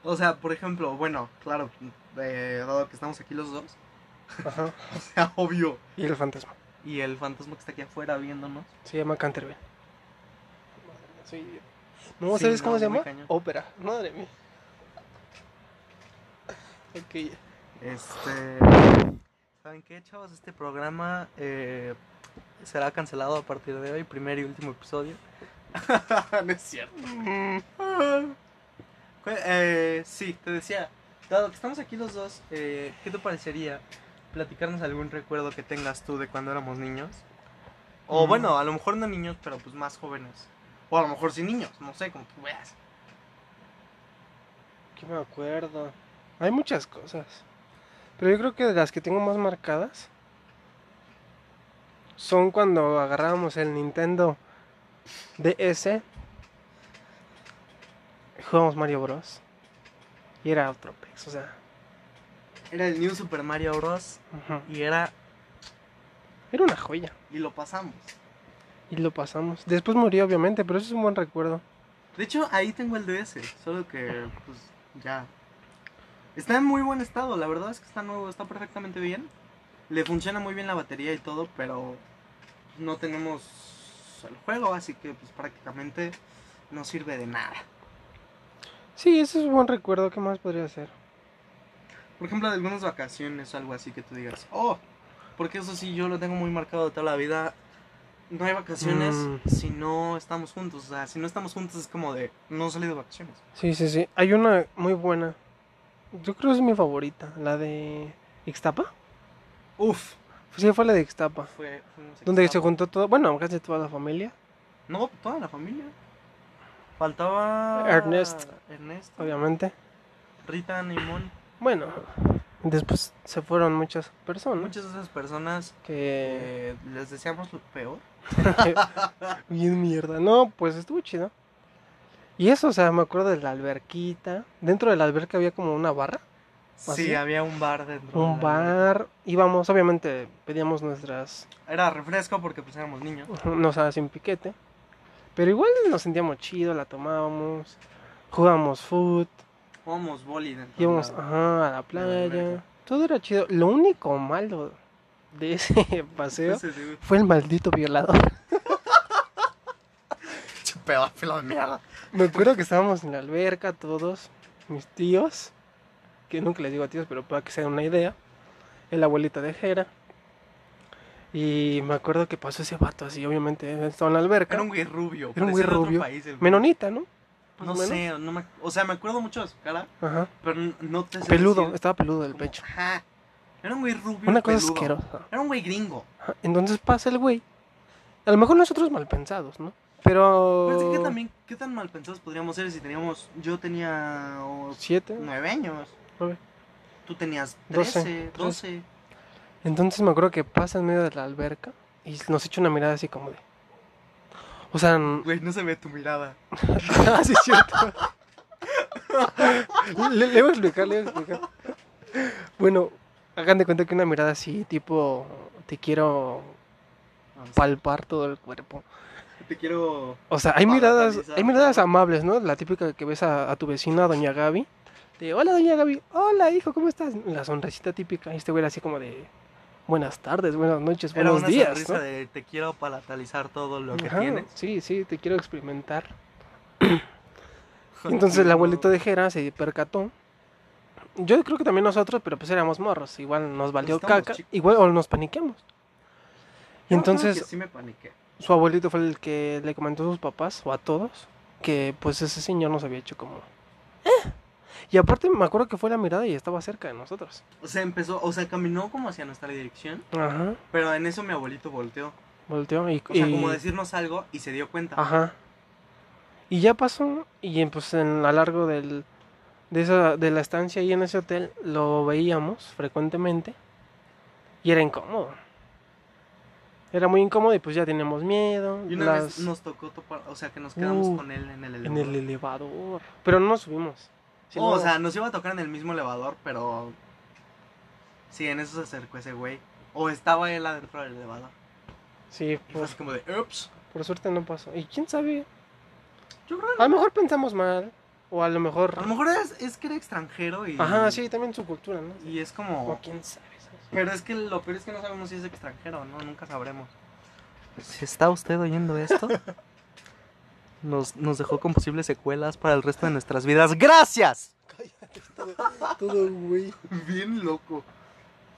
O sea, por ejemplo, bueno, claro, eh, dado que estamos aquí los dos, Ajá. [LAUGHS] o sea, obvio. Y el fantasma. Y el fantasma que está aquí afuera viéndonos. Se llama mía, soy- No, Sí, ¿sabes cómo no, se llama? Ópera. Madre mía. Este. ¿Saben qué, chavos? Este programa eh, será cancelado a partir de hoy, primer y último episodio. [LAUGHS] no es cierto. [LAUGHS] Eh, sí, te decía, dado que estamos aquí los dos, eh, ¿qué te parecería platicarnos algún recuerdo que tengas tú de cuando éramos niños? O Mm. bueno, a lo mejor no niños, pero pues más jóvenes. O a lo mejor sí niños, no sé, como que veas. ¿Qué me acuerdo? Hay muchas cosas. Pero yo creo que de las que tengo más marcadas son cuando agarrábamos el Nintendo DS. Jugábamos Mario Bros. Y era otro pex, o sea. Era el New Super Mario Bros. Y era. Era una joya. Y lo pasamos. Y lo pasamos. Después murió, obviamente, pero eso es un buen recuerdo. De hecho, ahí tengo el DS, solo que, pues, ya. Está en muy buen estado, la verdad es que está nuevo, está perfectamente bien. Le funciona muy bien la batería y todo, pero no tenemos el juego, así que, pues, prácticamente no sirve de nada. Sí, ese es un buen recuerdo. ¿Qué más podría ser? Por ejemplo, de algunas vacaciones o algo así que tú digas, oh, porque eso sí, yo lo tengo muy marcado de toda la vida. No hay vacaciones Mm. si no estamos juntos, o sea, si no estamos juntos es como de, no salí de vacaciones. Sí, sí, sí. Hay una muy buena. Yo creo que es mi favorita. La de Ixtapa. Uf, Sí, fue la de Ixtapa. fue... Donde se juntó todo, bueno, casi toda la familia, No, toda la familia. Faltaba. Ernest. Ernest. obviamente. Rita, Nimón. Bueno, después se fueron muchas personas Muchas de esas personas que... eh, les deseamos lo peor. [LAUGHS] Bien mierda. No, pues estuvo chido. Y eso, o sea, me acuerdo de la alberquita. Dentro de la alberca había como una barra. ¿Ah, Sí, había un bar dentro. Un de bar. Íbamos, obviamente, pedíamos nuestras... Era refresco porque pues éramos niños. No sabía sin piquete. Pero igual nos sentíamos chido, la tomábamos. Jugábamos foot. Jugamos boli dentro. de Íbamos la- ajá, a la playa. Todo era chido. Lo único malo de ese [LAUGHS] paseo Sí, sí, sí. fue el maldito violador. [LAUGHS] Che, pedófilo de mierda. Me acuerdo que estábamos en la alberca todos, mis tíos, que nunca les digo a tíos, pero para que se den una idea, el abuelito de Jera. Y me acuerdo que pasó ese vato así, obviamente, estaba en la alberca. Era un güey rubio. Era un güey rubio. país, el güey. Menonita, ¿no? No menos. sé, no me... o sea, me acuerdo mucho de su cara, Ajá. pero no te sé Peludo, decir estaba peludo del pecho. Ajá. Era un güey rubio. Una cosa peludo. asquerosa. Era un güey gringo. Ajá, Entonces pasa el güey. A lo mejor nosotros mal pensados, ¿no? Pero... Pues, ¿qué, también, ¿Qué tan mal pensados podríamos ser si teníamos... Yo tenía oh, ¿Siete? nueve años. Nueve. Tú tenías Doce, 13, 12. Entonces me acuerdo que pasa en medio de la alberca y nos echa una mirada así como de... O sea, Güey, no se ve tu mirada. [LAUGHS] ah, sí es cierto. [LAUGHS] le, le voy a explicar, le voy a explicar. Bueno, hagan de cuenta que una mirada así, tipo, te quiero palpar todo el cuerpo. Te quiero... O sea, hay miradas, hay miradas amables, ¿no? La típica que ves a, a tu vecina, doña Gaby. De, hola, doña Gaby. Hola, hijo, ¿cómo estás? La sonrisita típica. Y este güey era así como de, buenas tardes, buenas noches, Era buenos una días, sonrisa ¿no? de te quiero palatalizar todo lo que tienes. Sí, sí, te quiero experimentar. [CLEARS THROAT] Entonces el abuelito de Jera se percató. Yo creo que también nosotros, pero pues éramos morros. Igual nos valió caca. chicos. Igual o nos paniqueamos. Y Yo creo entonces que sí me paniqué. Su abuelito fue el que le comentó a sus papás o a todos que pues ese señor nos había hecho como... "Eh". Y aparte me acuerdo que fue la mirada y estaba cerca de nosotros. O sea, empezó, o sea, caminó como hacia nuestra dirección, Ajá. pero en eso mi abuelito volteó. Volteó y... O sea, y- como decirnos algo y se dio cuenta. Ajá. Y ya pasó y pues en a largo del, de, esa, de la estancia ahí en ese hotel lo veíamos frecuentemente y era incómodo. Era muy incómodo y pues ya teníamos miedo. Y una las- vez nos tocó topar, o sea, que nos quedamos Uh, con él en el En elevador. el elevador. Pero no nos subimos. Oh, o sea, nos iba a tocar en el mismo elevador, pero... Sí, en eso se acercó ese güey. O estaba él adentro del elevador. sí, fue por, así como de, ups. por suerte no pasó. Y quién sabe, Yo creo a lo mejor pensamos mal. O a lo mejor... A lo mejor es, es que era extranjero y... Ajá, sí, también su cultura, ¿no? Y es O como... quién sabe. Pero es que lo peor es que no sabemos si es extranjero, ¿no? Nunca sabremos. Si está usted oyendo esto, [LAUGHS] nos, nos dejó con posibles secuelas para el resto de nuestras vidas. ¡Gracias! Todo güey. Bien loco.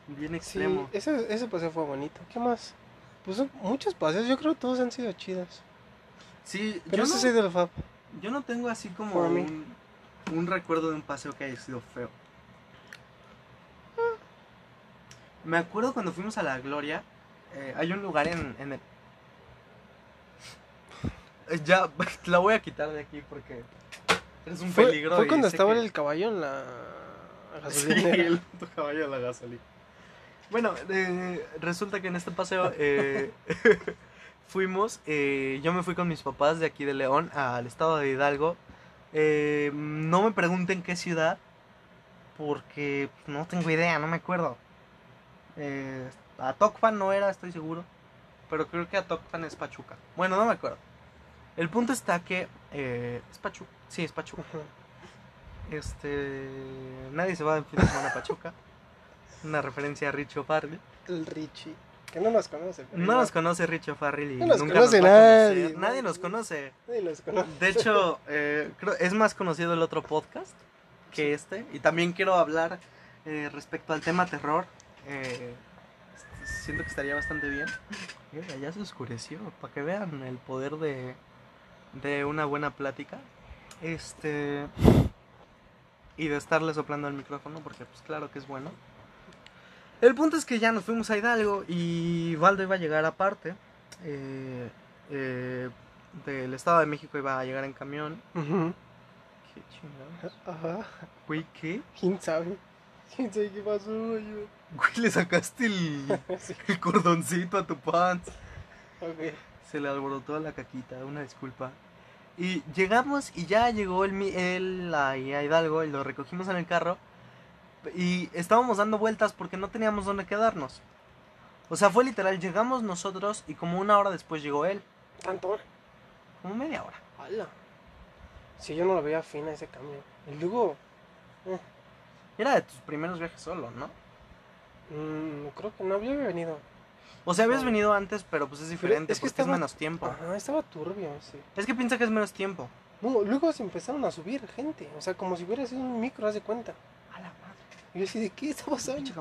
Bien Sí, extremo. ese, ese paseo fue bonito. ¿Qué más? Pues son muchos paseos, yo creo que todos han sido chidos. Sí, Pero yo, no, soy del FAP. yo no tengo así como un recuerdo de un paseo que haya sido feo. Me acuerdo cuando fuimos a la Gloria. eh, hay un lugar en, en el. [LAUGHS] Ya, [LAUGHS] la voy a quitar de aquí porque es un Fue, peligro. fue cuando estaba que- el caballo en la Sí, gasolinera. el caballo de la gasolina. Bueno, eh, resulta que en este paseo eh, [LAUGHS] fuimos, eh, yo me fui con mis papás de aquí de León al estado de Hidalgo. Eh, no me pregunten qué ciudad, porque no tengo idea, no me acuerdo. Eh, a Tocpan no era, estoy seguro, pero creo que a Tocpan es Pachuca. Bueno, no me acuerdo. El punto está que eh, es Pachuca, sí, es Pachuca. Este. Nadie se va de fin de semana a Pachuca. Una referencia a Richo Farrell. El Richie. Que no nos conoce. No igual. nos conoce Richo Farrell y No nos nunca conoce nos conocer. Nadie nadie. nos conoce. Nadie nos conoce. De hecho, eh, creo es más conocido el otro podcast que este. Y también quiero hablar eh, respecto al tema terror. Eh, siento que estaría bastante bien. Eh, ya se oscureció, para que vean el poder de, de una buena plática. Este. Y de estarle soplando al micrófono, porque pues claro que es bueno. El punto es que ya nos fuimos a Hidalgo y Valdo iba a llegar aparte. eh, eh, del Estado de México iba a llegar en camión. Ujú. ¿Qué chingados? Ajá. Güey, ¿qué? ¿Quién sabe? ¿Quién sabe qué pasó? Yo? Güey, le sacaste el, [LAUGHS] Sí, el cordoncito a tu pants. ok. Se le alborotó la caquita, una disculpa. Y llegamos y ya llegó el, ahí a Hidalgo y lo recogimos en el carro. Y estábamos dando vueltas porque no teníamos dónde quedarnos. O sea, fue literal, llegamos nosotros y como una hora después llegó él. ¿Tanto? Como media hora. ¡Hala! Si yo no lo veía fina ese cambio. Y luego, Era de tus primeros viajes solo, ¿no? Mm, creo que no había venido. O sea, habías venido antes, pero pues es diferente es que porque estaba- es menos tiempo. Ajá, estaba turbio ese. Es que piensa que es menos tiempo. No, luego se empezaron a subir gente. O sea, como si hubiera sido un micro, haz de cuenta. A la madre. Y yo así, ¿de qué está pasando?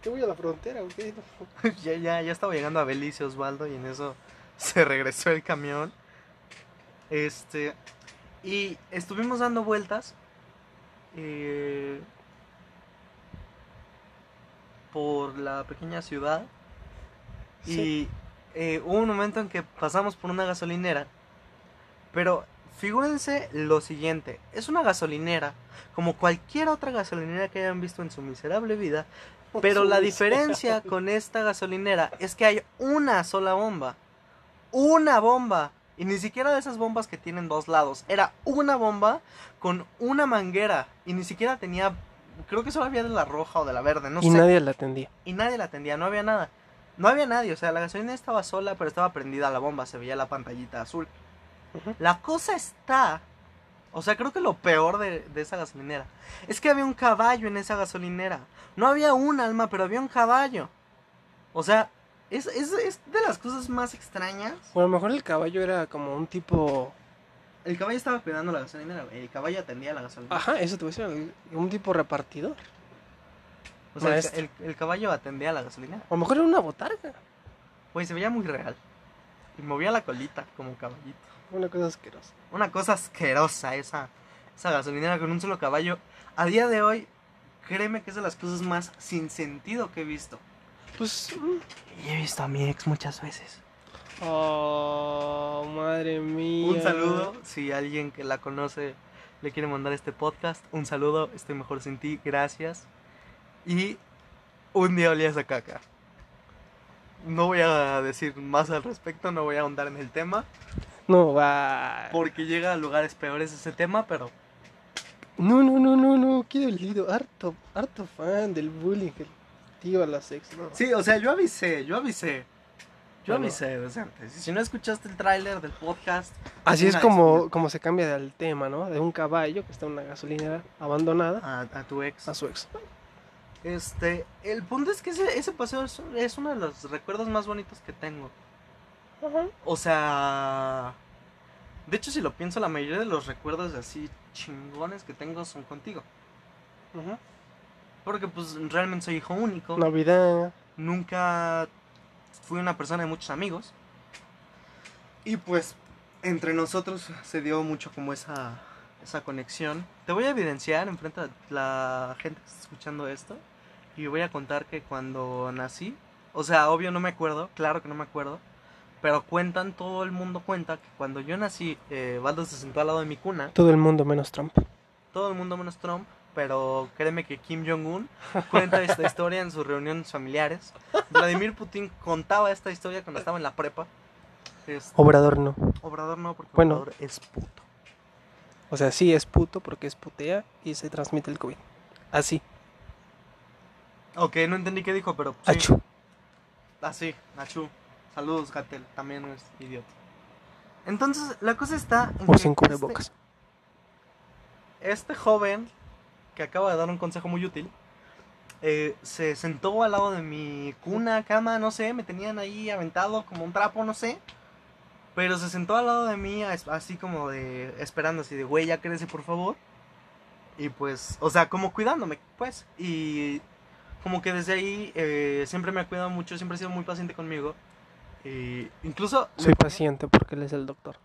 ¿Qué voy a la frontera o qué? [LAUGHS] [LAUGHS] ya, ya, ya estaba llegando a Belice Osvaldo y en eso se [LAUGHS] regresó el camión. Este. Y estuvimos dando vueltas. eh, por la pequeña ciudad. Y eh, hubo un momento en que pasamos por una gasolinera. Pero figúrense lo siguiente, es una gasolinera, como cualquier otra gasolinera que hayan visto en su miserable vida, [LAUGHS] pero la diferencia con esta gasolinera es que hay una sola bomba. Una bomba. Y ni siquiera de esas bombas que tienen dos lados. Era una bomba con una manguera. Y ni siquiera tenía... Creo que solo había de la roja o de la verde, no y sé. nadie la atendía. Y nadie la atendía, no había nada. No había nadie, o sea, la gasolina estaba sola, pero estaba prendida la bomba, se veía la pantallita azul. La cosa está, o sea, creo que lo peor de, de esa gasolinera es que había un caballo en esa gasolinera. No había un alma, pero había un caballo. O sea, es, es, es de las cosas más extrañas. O a lo mejor el caballo era como un tipo. El caballo estaba cuidando la gasolinera, el caballo atendía la gasolinera. Ajá, eso te voy a decir. Un tipo repartidor. o sea, el, maestro. el- el caballo atendía la gasolinera. O a lo mejor era una botarga. Pues se veía muy real. Y movía la colita como caballito. Una cosa asquerosa. Una cosa asquerosa esa, esa gasolinera con un solo caballo. A día de hoy, créeme que es de las cosas más sin sentido que he visto. Pues. mm. Y he visto a mi ex muchas veces. Oh, madre mía. Un saludo, si alguien que la conoce le quiere mandar este podcast. Un saludo, estoy mejor sin ti, gracias. Y un día olías a caca. No voy a decir más al respecto, no voy a ahondar en el tema, No, va. porque llega a lugares peores ese tema, pero No, no, no, no, no. Qué dolido. Harto, harto fan del bullying. El tío a las ex. No. Sí, o sea, yo avisé, yo avisé. Yo Bueno. avisé desde antes. Si no escuchaste el tráiler del podcast, Así es como, disculpa. como se cambia del tema, ¿no? De un caballo que está en una gasolinera abandonada a, a tu ex. a su ex. Este, el punto es que ese, ese paseo es, es uno de los recuerdos más bonitos que tengo. O sea, de hecho si lo pienso, la mayoría de los recuerdos así chingones que tengo son contigo. Ujú. Porque pues realmente soy hijo único. Navidad. Nunca fui una persona de muchos amigos. Y pues entre nosotros se dio mucho como esa, esa conexión. Te voy a evidenciar enfrente de la gente que está escuchando esto. Y voy a contar que cuando nací, o sea, obvio no me acuerdo, claro que no me acuerdo. Pero cuentan, todo el mundo cuenta que cuando yo nací, eh, Baldo se sentó al lado de mi cuna. Todo el mundo menos Trump. Todo el mundo menos Trump, pero créeme que Kim Jong-un cuenta esta historia en sus reuniones familiares. Vladimir Putin contaba esta historia cuando estaba en la prepa. Este, Obrador no. Obrador no, porque Bueno. Obrador es puto. O sea, sí es puto porque es putea y se transmite el COVID. Así. Ok, no entendí qué dijo, pero sí. Achú. Así, Nachu. Saludos, Gatel, también es idiota. Entonces, la cosa está en O que sin cubrebocas. Este, este joven, que acaba de dar un consejo muy útil, eh, se sentó al lado de mi cuna, cama, no sé, me tenían ahí aventado como un trapo, no sé. Pero se sentó al lado de mí, as- así como de, esperando, así de, güey, ya crece, por favor. Y pues, o sea, como cuidándome, pues. Y como que desde ahí eh, siempre me ha cuidado mucho, siempre ha sido muy paciente conmigo. Y incluso... Soy paciente porque él es el doctor.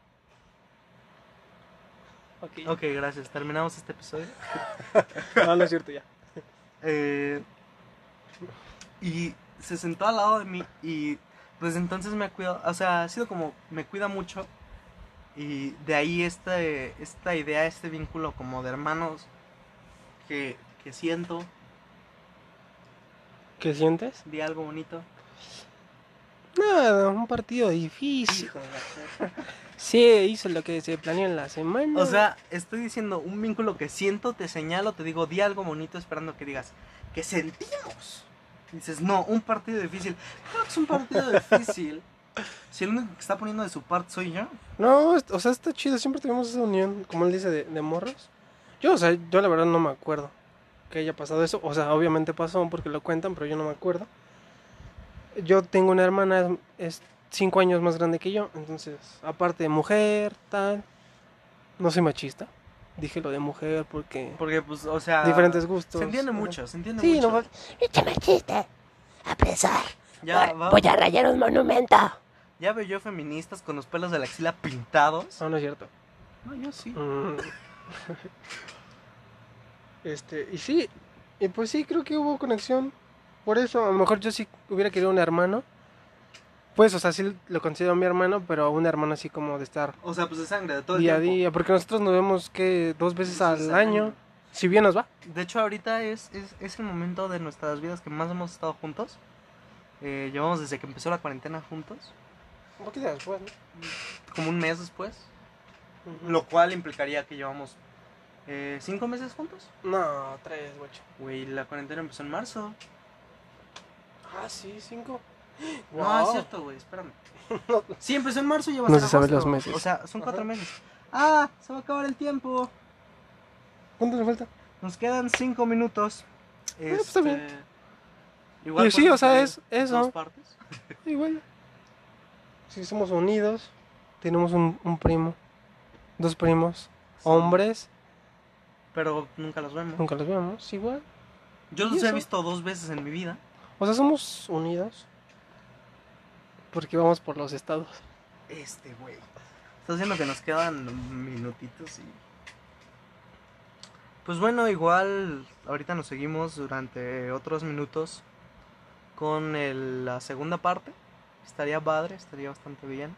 Ok. Ok, gracias. Terminamos este episodio. [LAUGHS] No, no es cierto ya. Eh, y se sentó al lado de mí y desde entonces me ha cuidado, o sea, ha sido como, me cuida mucho y de ahí esta, esta idea, este vínculo como de hermanos que, que siento, ¿Qué sientes? de algo bonito. Nada, un partido difícil. Sí, hizo lo que se planeó en la semana. O sea, estoy diciendo un vínculo que siento, te señalo, te digo, di algo bonito esperando que digas, que sentimos. Y dices, no, un partido difícil. Claro que es un partido difícil. Si el único que está poniendo de su parte soy yo. No, o sea, está chido. Siempre tuvimos esa unión, como él dice, de, de morros. Yo, o sea, yo la verdad no me acuerdo que haya pasado eso. O sea, obviamente pasó porque lo cuentan, pero yo no me acuerdo. Yo tengo una hermana, es, cinco años más grande que yo. Entonces, aparte de mujer, tal. No soy machista. Dije lo de mujer porque Porque, pues, o sea. diferentes gustos. Se entiende mucho, se entiende Sí, mucho. no, Échame chiste. A pesar. ya, voy, va- voy a rayar un monumento. ya veo yo feministas con los pelos de la axila pintados. no, no es cierto. No, yo sí. Mm. [LAUGHS] Este, y sí, y pues sí, creo que hubo conexión. Por eso, a lo mejor yo sí hubiera querido un hermano. Pues, o sea, sí lo considero mi hermano, pero un hermano así como de estar O sea, pues de sangre, de todo el día a tiempo. día. Porque nosotros nos vemos que dos veces al año. año. Si bien nos va. De hecho, ahorita es, es, es el momento de nuestras vidas que más hemos estado juntos. Eh, llevamos desde que empezó la cuarentena juntos, Un poquito después, como un mes después. ¿no? Lo cual implicaría que llevamos eh, cinco meses juntos. No, tres, guacho. Güey, la cuarentena empezó en marzo. Ah, sí, cinco. No, es cierto, güey, espérame. [LAUGHS] No. Sí, empezó en marzo y lleva No se agosto. los meses. O sea, son cuatro Ajá. meses. Ah, se va a acabar el tiempo. ¿Cuánto le falta? Nos quedan cinco minutos. pues, está bien. Este, Y sí, o sea, es eso. Dos partes. [LAUGHS] Igual. Si somos unidos, tenemos un, un primo, dos primos, hombres, Pero nunca los vemos. nunca los vemos, igual. Yo ¿Y los he visto dos veces en mi vida. O sea, somos unidos porque vamos por los estados. Este, güey. Está haciendo que nos quedan minutitos y... Pues bueno, igual ahorita nos seguimos durante otros minutos con el- la segunda parte. Estaría padre, estaría bastante bien.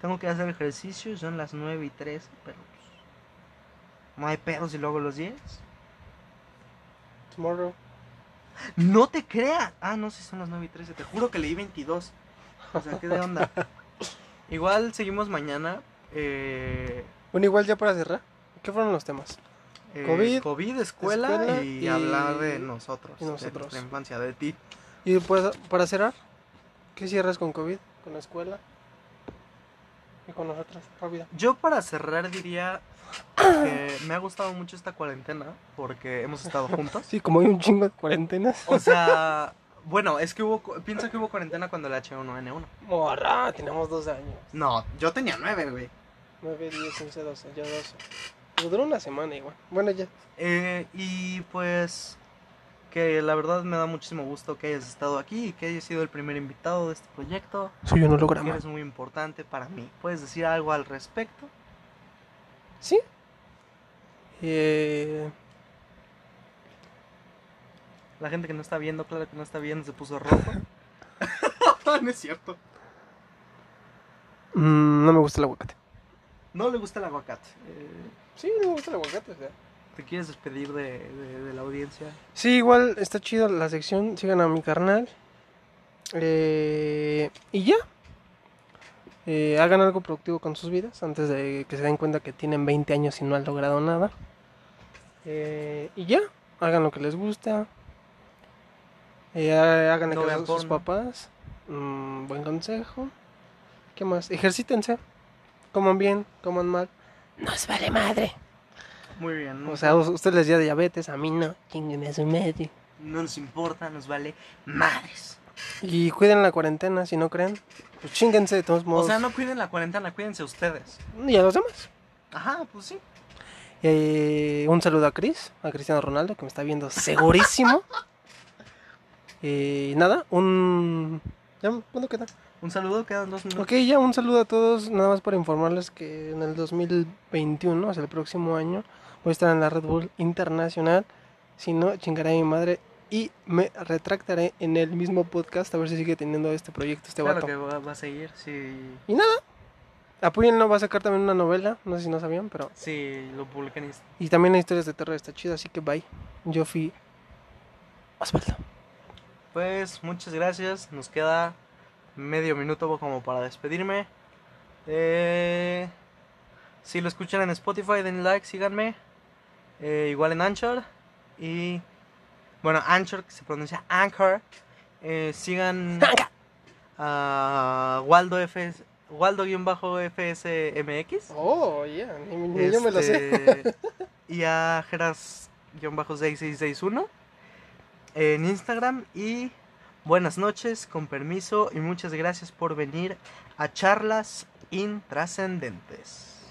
Tengo que hacer ejercicio, son las 9 y 13, pero pues, no hay pedos si luego los 10. Tomorrow. No te creas. Ah, no, si son las 9 y 13. Te juro que leí 22. O sea, ¿qué de onda? Igual seguimos mañana. Eh, Bueno, igual ya para cerrar, ¿qué fueron los temas? eh, COVID, COVID, escuela, escuela y, y- hablar de nosotros. y De nosotros. nuestra infancia, de ti. Y después, para cerrar, ¿qué cierras con COVID? ¿Con la escuela? Y con nosotros, rápida. Yo para cerrar diría que me ha gustado mucho esta cuarentena porque hemos estado juntos. [LAUGHS] Sí, como hay un chingo de cuarentenas. O sea, bueno, es que hubo, pienso que hubo cuarentena cuando el H1N1. Morra, tenemos 12 años. No, yo tenía 9, güey. 9, 10, 11, 12, ya 12. Pero duró una semana igual. Bueno, ya. Eh, y pues que la verdad me da muchísimo gusto que hayas estado aquí y que hayas sido el primer invitado de este proyecto. Soy un holograma. eres muy importante para mí. ¿Puedes decir algo al respecto? ¿Sí? Eh, La gente que no está viendo, claro que no está viendo, se puso rojo. [LAUGHS] no es cierto. mm, no me gusta el aguacate. No le gusta el aguacate. Eh, Sí, no me gusta el aguacate. o sea. ¿Te quieres despedir de, de- de la audiencia? Sí, igual está chido la sección. Sigan a mi carnal. Eh, y ya. Eh, hagan algo productivo con sus vidas antes de que se den cuenta que tienen 20 años y no han logrado nada. Eh, y ya. Hagan lo que les gusta. Eh, hagan No caso vean a sus papás. Mm, buen consejo. ¿Qué más? Ejercítense. Coman bien, coman mal. Nos vale madre. Muy bien. No, O sea, a ustedes les da diabetes, a mí no. Chinguen a su madre. no nos importa, nos vale madres. Y cuiden la cuarentena, si no creen. Pues chinguense de todos O modos. sea, no cuiden la cuarentena, cuídense ustedes. Y a los demás. Ajá, pues sí. Eh, un saludo a Chris, a Cristiano Ronaldo, que me está viendo segurísimo. [LAUGHS] Y nada, un... ¿Ya? ¿Cuándo queda? Un saludo, quedan dos minutos. Ok, ya un saludo a todos, nada más para informarles que en el 2021, o sea, el próximo año, voy a estar en la Red Bull Internacional. Si no, chingaré a mi madre y me retractaré en el mismo podcast a ver si sigue teniendo este proyecto, este Claro vato. que va, va a seguir, sí. Y nada, apóyenlo, va a sacar también una novela, no sé si no sabían, pero... Sí, lo publican y también las historias de terror está chido, así que bye. Yo fui Osvaldo. Pues muchas gracias. Nos queda medio minuto como para despedirme. Eh, si lo escuchan en Spotify, den like, síganme. Eh, igual en Anchor. Y bueno, Anchor, que se pronuncia Anchor. Eh, sigan a Waldo FS, Waldo-FSMX. Oh, ya, ni, ni yo me lo sé. Este, [LAUGHS] Y a Geras-6661 en Instagram. Y buenas noches, con permiso. Y muchas gracias por venir a charlas intrascendentes.